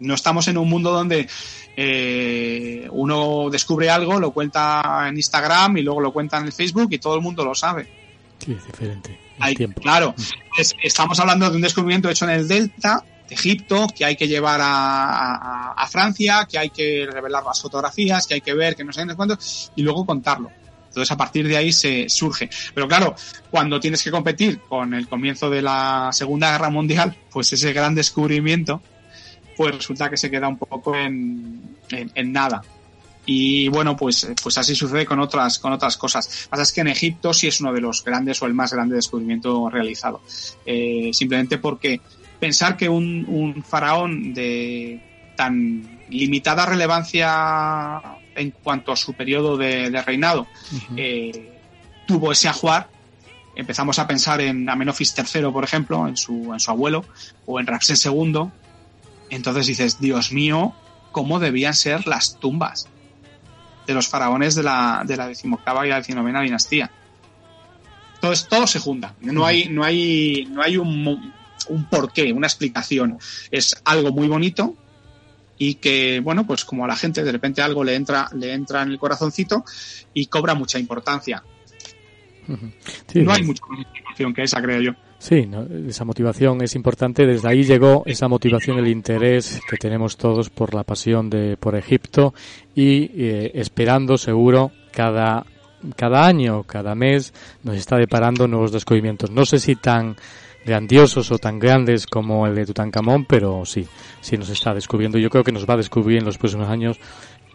no estamos en un mundo donde eh, uno descubre algo, lo cuenta en Instagram y luego lo cuenta en el Facebook y todo el mundo lo sabe. Sí, es diferente. claro, estamos hablando de un descubrimiento hecho en el Delta de Egipto, que hay que llevar a, Francia, que hay que revelar las fotografías, que hay que ver, que no sé cuándo, y luego contarlo. Entonces a partir de ahí se surge. Pero claro, cuando tienes que competir con el comienzo de la Segunda Guerra Mundial, pues ese gran descubrimiento pues resulta que se queda un poco en, nada. Y bueno, pues, pues así sucede con otras, con otras cosas. Pasa es que en Egipto sí es uno de los grandes o el más grande descubrimiento realizado. Eh, simplemente porque pensar que un, faraón de tan limitada relevancia en cuanto a su periodo de, reinado eh, tuvo ese ajuar, empezamos a pensar en Amenofis III, por ejemplo, en su, en su abuelo, o en Ramsés II, entonces dices, Dios mío, ¿cómo debían ser las tumbas de los faraones de la, de la decimoctava y la decimonovena dinastía? Entonces todo se junta. No hay, no hay, no hay un, un porqué, una explicación. Es algo muy bonito y que, bueno, pues como a la gente de repente algo le entra, le entra en el corazoncito y cobra mucha importancia. no hay mucha más explicación que esa, creo yo. Sí, esa motivación es importante. Desde ahí llegó esa motivación, el interés que tenemos todos por la pasión de por Egipto y eh, esperando seguro cada cada año, cada mes nos está deparando nuevos descubrimientos. No sé si tan grandiosos o tan grandes como el de Tutankamón, pero sí, sí nos está descubriendo. Yo creo que nos va a descubrir en los próximos años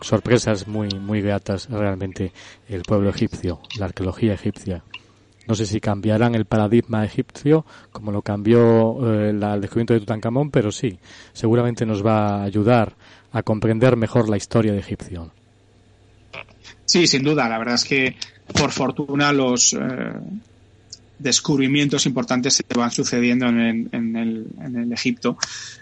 sorpresas muy, muy gratas realmente el pueblo egipcio, la arqueología egipcia. No sé si cambiarán el paradigma egipcio como lo cambió eh, el descubrimiento de Tutankamón, pero sí, seguramente nos va a ayudar a comprender mejor la historia de Egipcio. Sí, sin duda. La verdad es que, por fortuna, los eh, descubrimientos importantes se van sucediendo en el, Egipto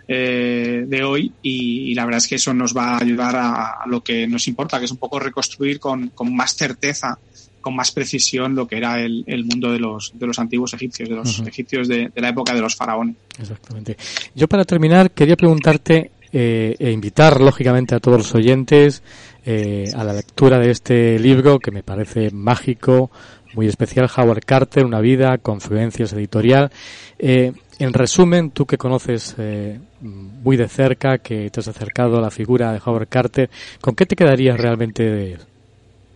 eh, de hoy y, la verdad es que eso nos va a ayudar a, lo que nos importa, que es un poco reconstruir con, más certeza con más precisión lo que era el, mundo de los, de los antiguos egipcios, de los egipcios de, la época de los faraones. Exactamente. Yo para terminar quería preguntarte eh, e invitar lógicamente a todos los oyentes eh, a la lectura de este libro que me parece mágico, muy especial, Howard Carter, Una vida, Confluencias Editorial. Eh, en resumen, tú que conoces eh, muy de cerca, que te has acercado a la figura de Howard Carter, ¿con qué te quedarías realmente de él?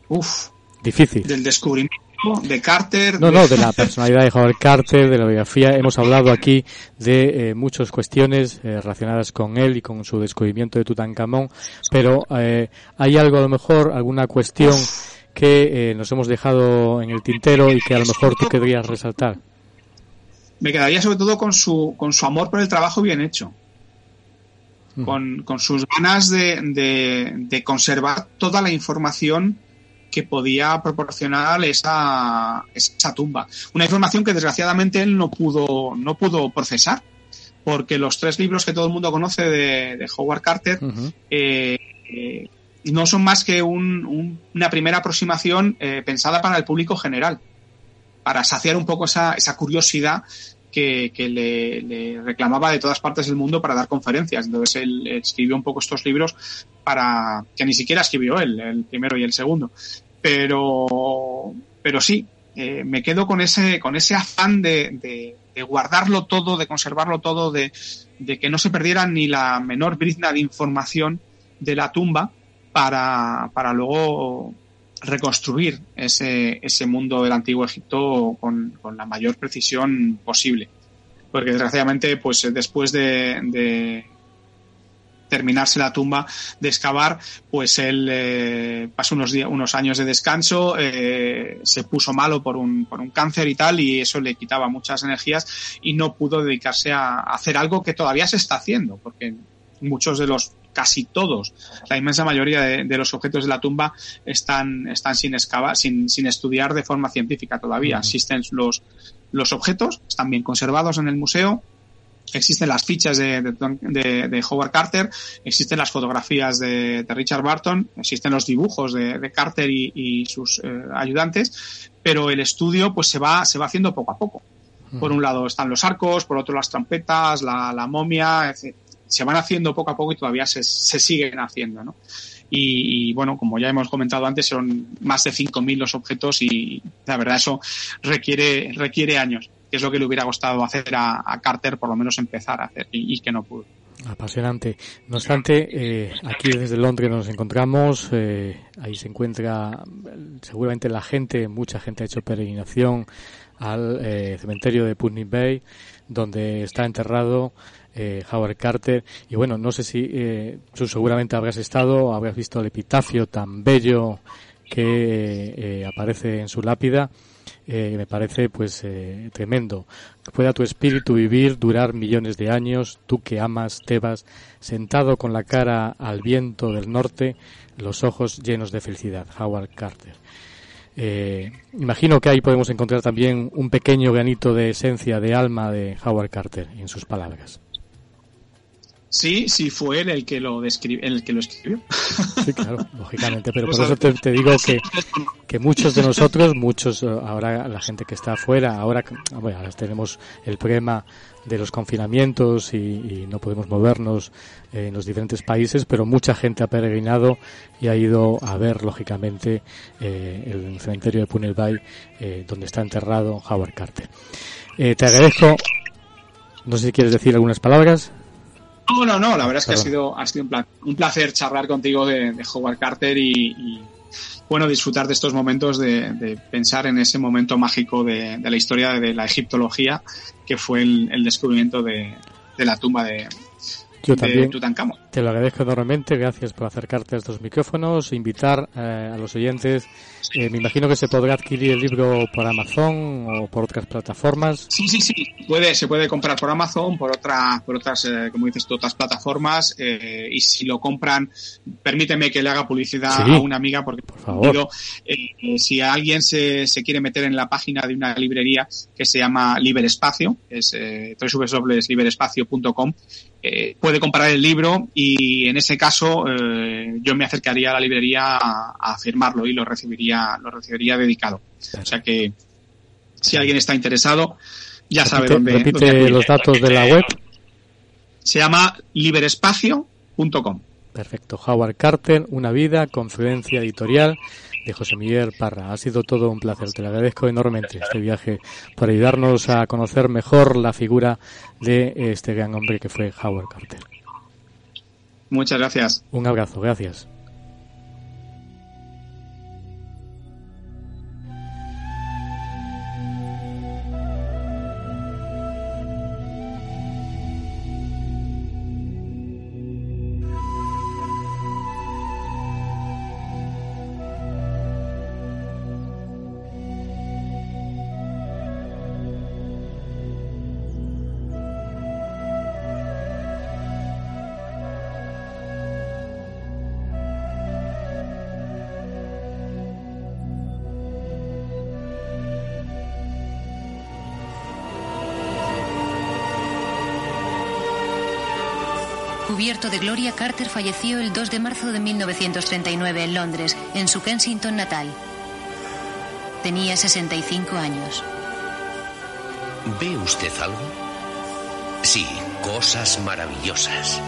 Uf. Difícil. Del descubrimiento de Carter. No, no, de la personalidad de Howard Carter, de la biografía. Hemos hablado aquí de eh, muchas cuestiones eh, relacionadas con él y con su descubrimiento de Tutankamón, pero eh, hay algo a lo mejor, alguna cuestión que nos hemos dejado en el tintero y que a lo mejor tú querrías resaltar. Me quedaría sobre todo con su, con su amor por el trabajo bien hecho. Con, con sus ganas de, de, de conservar toda la información que podía proporcionar esa, esa tumba. Una información que desgraciadamente él no pudo, no pudo procesar, porque los tres libros que todo el mundo conoce de, Howard Carter eh, eh, no son más que una primera aproximación eh, pensada para el público general, para saciar un poco esa, esa curiosidad que, le, reclamaba de todas partes del mundo para dar conferencias. Entonces él escribió un poco estos libros para que ni siquiera escribió él, el primero y el segundo. Pero, pero sí, eh, me quedo con ese, con ese afán de, guardarlo todo, de conservarlo todo, de, que no se perdiera ni la menor brizna de información de la tumba para, para luego reconstruir ese, ese mundo del antiguo Egipto con, la mayor precisión posible. Porque desgraciadamente, pues después de, terminarse la tumba de excavar, pues él eh, pasó unos, días, unos años de descanso, eh, se puso malo por un, por un cáncer y tal, y eso le quitaba muchas energías y no pudo dedicarse a hacer algo que todavía se está haciendo, porque muchos de los casi todos, la inmensa mayoría de, los objetos de la tumba están, están sin excavar, sin, sin estudiar de forma científica todavía. Existen los, los objetos, están bien conservados en el museo, existen las fichas de, de, Howard Carter, existen las fotografías de, Richard Barton, existen los dibujos de, Carter y, sus eh, ayudantes, pero el estudio pues se va, se va haciendo poco a poco. Por un lado están los arcos, por otro las trompetas, la, la momia, etc se van haciendo poco a poco y todavía se, se siguen haciendo, ¿no? Y, bueno, como ya hemos comentado antes, son más de 5.000 los objetos y la verdad eso requiere, requiere años, que es lo que le hubiera gustado hacer a, Carter, por lo menos empezar a hacer y, que no pudo. Apasionante. No obstante, eh, aquí desde Londres nos encontramos, eh, ahí se encuentra seguramente la gente, mucha gente ha hecho peregrinación al eh, cementerio de Putney Bay, donde está enterrado eh, Howard Carter. Y bueno, no sé si eh, tú seguramente habrás estado, habrás visto el epitafio tan bello que eh, aparece en su lápida. Me parece pues tremendo. Pueda tu espíritu vivir, durar millones de años, tú que amas Tebas, sentado con la cara al viento del norte, los ojos llenos de felicidad. Howard Carter. imagino que ahí podemos encontrar también un pequeño granito de esencia, de alma de Howard Carter en sus palabras. Sí, sí fue él el que lo describe, el que lo escribió. Sí, claro, lógicamente, pero por eso te, digo que, que, muchos de nosotros, muchos, eh, ahora la gente que está afuera, ahora, bueno, ahora tenemos el problema de los confinamientos y, no podemos movernos en los diferentes países, pero mucha gente ha peregrinado y ha ido a ver, lógicamente, eh, el cementerio de Punel Bay, eh, donde está enterrado Howard Carter. Eh, te agradezco. No sé si quieres decir algunas palabras. No, no, no, la verdad es que ha sido, ha sido un, placer, charlar contigo de, Howard Carter y, bueno, disfrutar de estos momentos de, pensar en ese momento mágico de, la historia de la egiptología, que fue el, descubrimiento de, la tumba de, yo también te lo agradezco enormemente, gracias por acercarte a estos micrófonos, invitar eh, a los oyentes. Eh, me imagino que se podrá adquirir el libro por Amazon o por otras plataformas. Sí, sí, sí, puede, se puede comprar por Amazon, por otra, por otras, eh, como dices, otras plataformas. y si lo compran, permíteme que le haga publicidad a una amiga, porque por favor. si alguien se, se quiere meter en la página de una librería que se llama Liberespacio, es eh, www.liberespacio.com, eh, puede comprar el libro y en ese caso eh, yo me acercaría a la librería a, firmarlo y lo recibiría lo recibiría dedicado. O sea que si alguien está interesado ya sabe dónde. Repite los datos de la web. Se llama liberespacio.com. Perfecto. Howard Carter, Una vida, Confluencia Editorial de José Miguel Parra. Ha sido todo un placer. Te lo agradezco enormemente este viaje por ayudarnos a conocer mejor la figura de este gran hombre que fue Howard Carter. Muchas gracias. Un abrazo, gracias. Falleció el 2 de marzo de 1939 en Londres, en su Kensington natal. Tenía 65 años. ¿Ve usted algo? Sí, cosas maravillosas.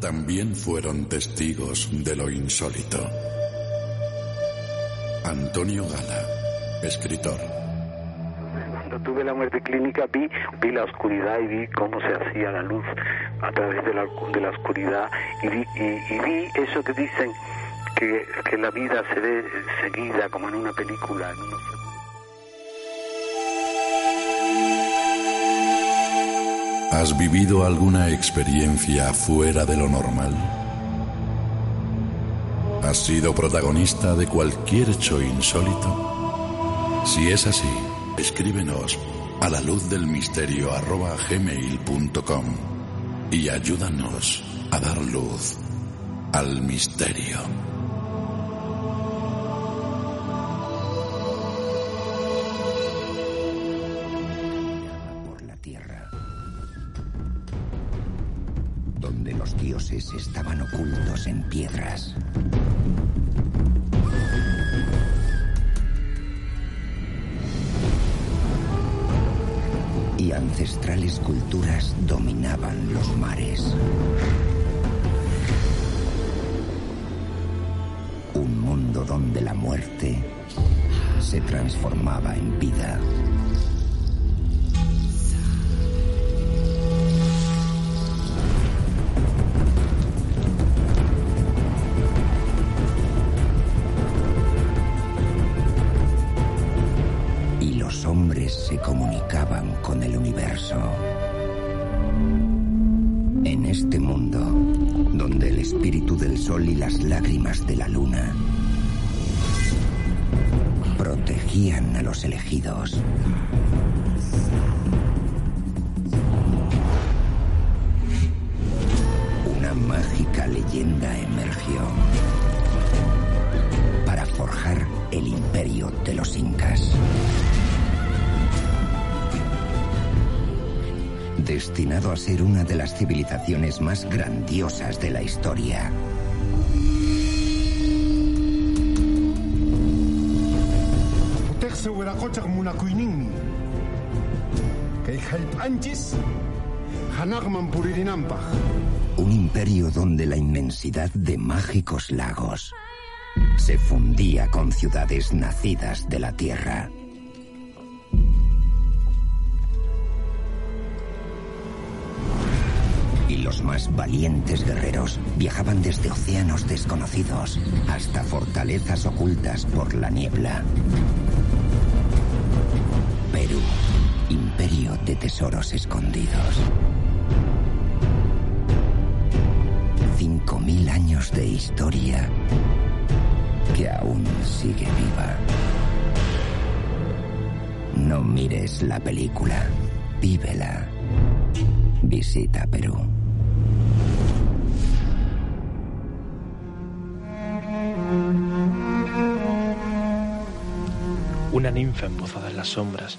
También fueron testigos de lo insólito. Antonio Gala, escritor. Cuando tuve la muerte clínica vi, vi la oscuridad y vi cómo se hacía la luz a través de la, oscuridad y vi, eso que dicen que, la vida se ve seguida como en una película. ¿Has vivido alguna experiencia fuera de lo normal? ¿Has sido protagonista de cualquier hecho insólito? Si es así, escríbenos a la luz del misterio gmail.com y ayúdanos a dar luz al misterio. Estaban ocultos en piedras. Y ancestrales culturas dominaban los mares. Un mundo donde la muerte se transformaba en vida. Elegidos. Una mágica leyenda emergió para forjar el imperio de los incas. Destinado a ser una de las civilizaciones más grandiosas de la historia. Un imperio donde la inmensidad de mágicos lagos se fundía con ciudades nacidas de la tierra. Y los más valientes guerreros viajaban desde océanos desconocidos hasta fortalezas ocultas por la niebla. De tesoros escondidos. Cinco mil años de historia que aún sigue viva. No mires la película, vívela. Visita Perú. Una ninfa embozada en las sombras,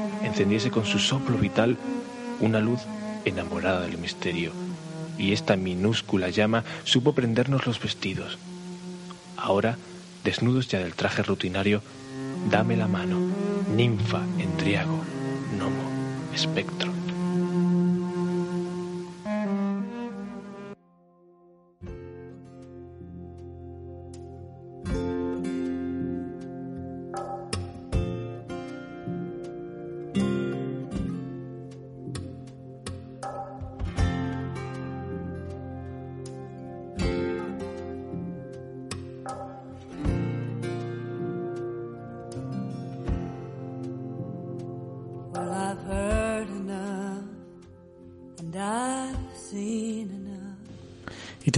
encendiese con su soplo vital una luz enamorada del misterio, y esta minúscula llama supo prendernos los vestidos. Ahora, desnudos ya del traje rutinario, dame la mano, ninfa, endriago, gnomo, espectro.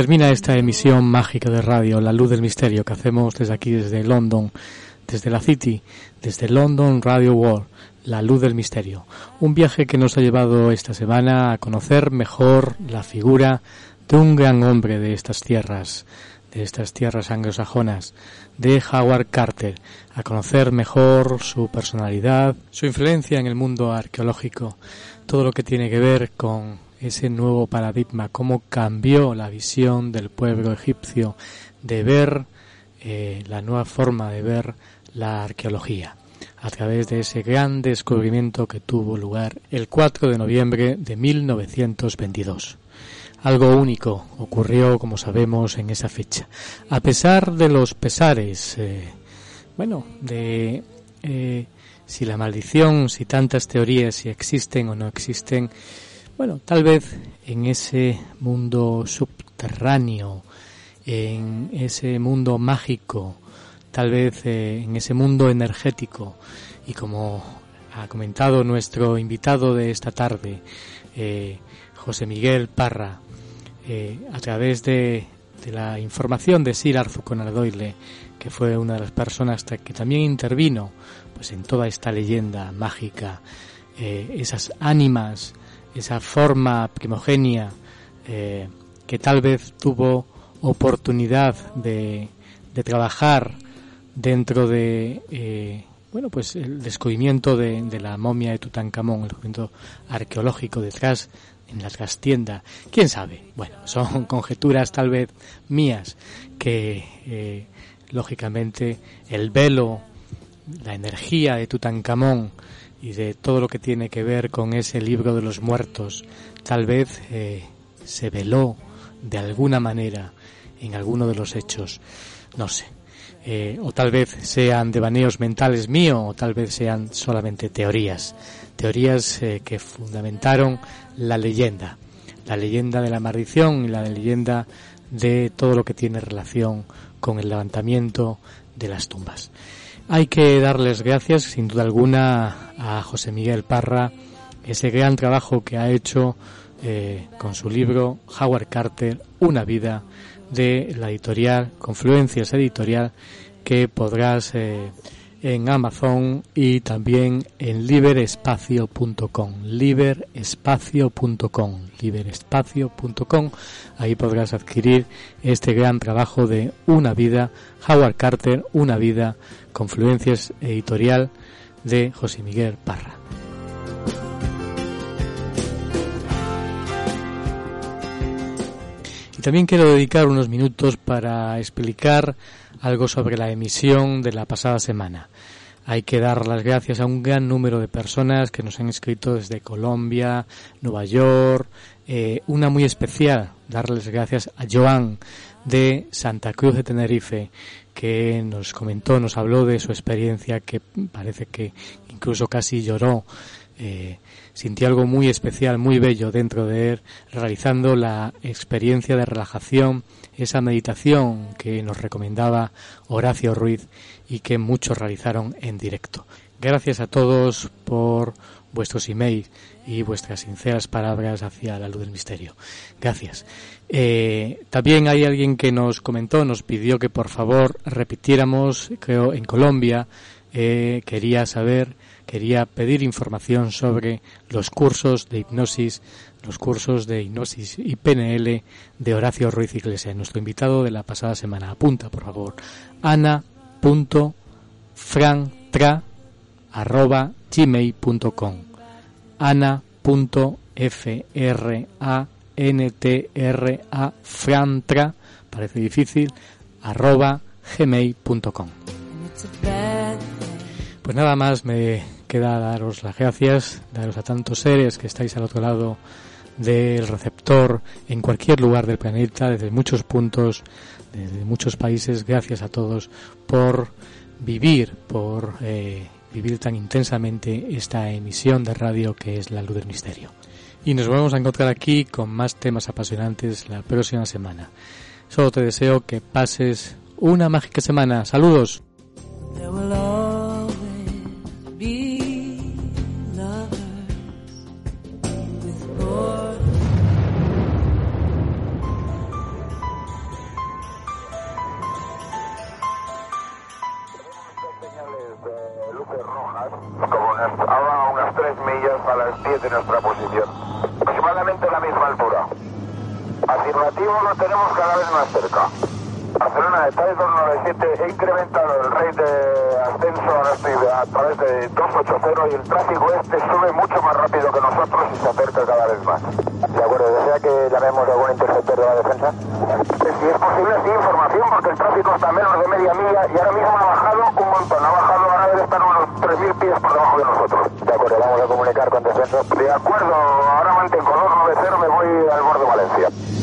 Termina esta emisión mágica de radio, La Luz del Misterio, que hacemos desde aquí, desde London, desde la City, desde London Radio World, La Luz del Misterio. Un viaje que nos ha llevado esta semana a conocer mejor la figura de un gran hombre de estas tierras, de estas tierras anglosajonas, de Howard Carter, a conocer mejor su personalidad, su influencia en el mundo arqueológico, todo lo que tiene que ver con ese nuevo paradigma, cómo cambió la visión del pueblo egipcio de ver eh, la nueva forma de ver la arqueología a través de ese gran descubrimiento que tuvo lugar el 4 de noviembre de 1922. Algo único ocurrió, como sabemos, en esa fecha. A pesar de los pesares, eh, bueno, de eh, si la maldición, si tantas teorías, si existen o no existen, bueno, tal vez en ese mundo subterráneo, en ese mundo mágico, tal vez eh, en ese mundo energético. Y como ha comentado nuestro invitado de esta tarde, eh, José Miguel Parra, eh, a través de, la información de Sir Arthur Conan Doyle, que fue una de las personas que también intervino pues en toda esta leyenda mágica, esas ánimas esa forma primogenia eh, que tal vez tuvo oportunidad de, de trabajar dentro de eh, bueno pues el descubrimiento de, de, la momia de Tutankamón, el descubrimiento arqueológico detrás en la trastienda, quién sabe, bueno, son conjeturas tal vez mías que eh, lógicamente el velo, la energía de Tutankamón y de todo lo que tiene que ver con ese libro de los muertos, tal vez eh, se veló de alguna manera en alguno de los hechos, no sé. eh, o tal vez sean devaneos mentales míos, o tal vez sean solamente teorías, teorías eh, que fundamentaron la leyenda, la leyenda de la maldición y la leyenda de todo lo que tiene relación con el levantamiento de las tumbas. Hay que darles gracias, sin duda alguna, a José Miguel Parra, ese gran trabajo que ha hecho eh, con su libro Howard Carter, Una vida, de la editorial Confluencias Editorial, que podrás eh, en Amazon y también en liberespacio.com, liberespacio.com, liberespacio.com. Ahí podrás adquirir este gran trabajo de Una vida, Howard Carter, Una vida, Confluencias Editorial de José Miguel Parra. Y también quiero dedicar unos minutos para explicar algo sobre la emisión de la pasada semana. Hay que dar las gracias a un gran número de personas que nos han escrito desde Colombia, Nueva York, eh, una muy especial, darles gracias a Joan de Santa Cruz de Tenerife, que nos comentó, nos habló de su experiencia, que parece que incluso casi lloró, eh, sintió algo muy especial, muy bello dentro de él, realizando la experiencia de relajación, esa meditación que nos recomendaba Horacio Ruiz y que muchos realizaron en directo. Gracias a todos por vuestros emails y vuestras sinceras palabras hacia la luz del misterio. Gracias. Eh, también hay alguien que nos comentó, nos pidió que por favor repitiéramos, creo en Colombia, eh, quería saber, quería pedir información sobre los cursos de hipnosis, los cursos de hipnosis y PNL de Horacio Ruiz Iglesias, nuestro invitado de la pasada semana. Apunta, por favor, ana.frantra.gmail.com ana.fra NTRA Frantra, parece difícil, arroba gmail.com. Pues nada más me queda daros las gracias, daros a tantos seres que estáis al otro lado del receptor en cualquier lugar del planeta, desde muchos puntos, desde muchos países. Gracias a todos por vivir, por eh, vivir tan intensamente esta emisión de radio que es la luz del misterio y nos vamos a encontrar aquí con más temas apasionantes la próxima semana. Solo te deseo que pases una mágica semana. Saludos. a unas 3 millas a las 10 de nuestra posición. Aproximadamente la misma altura. Lo tenemos cada vez más cerca. Barcelona de TAE 297 he incrementado el rate de ascenso a través de 280 y el tráfico este sube mucho más rápido que nosotros y se acerca cada vez más. De acuerdo, ¿desea que llamemos a algún interceptor de la defensa? Si es posible, sí, información, porque el tráfico está a menos de media milla y ahora mismo ha bajado un montón. Ha bajado, ahora debe estar unos 3.000 pies por debajo de nosotros. De acuerdo, vamos a comunicar con defensa. De acuerdo, ahora mantengo 290, me voy al borde de Valencia.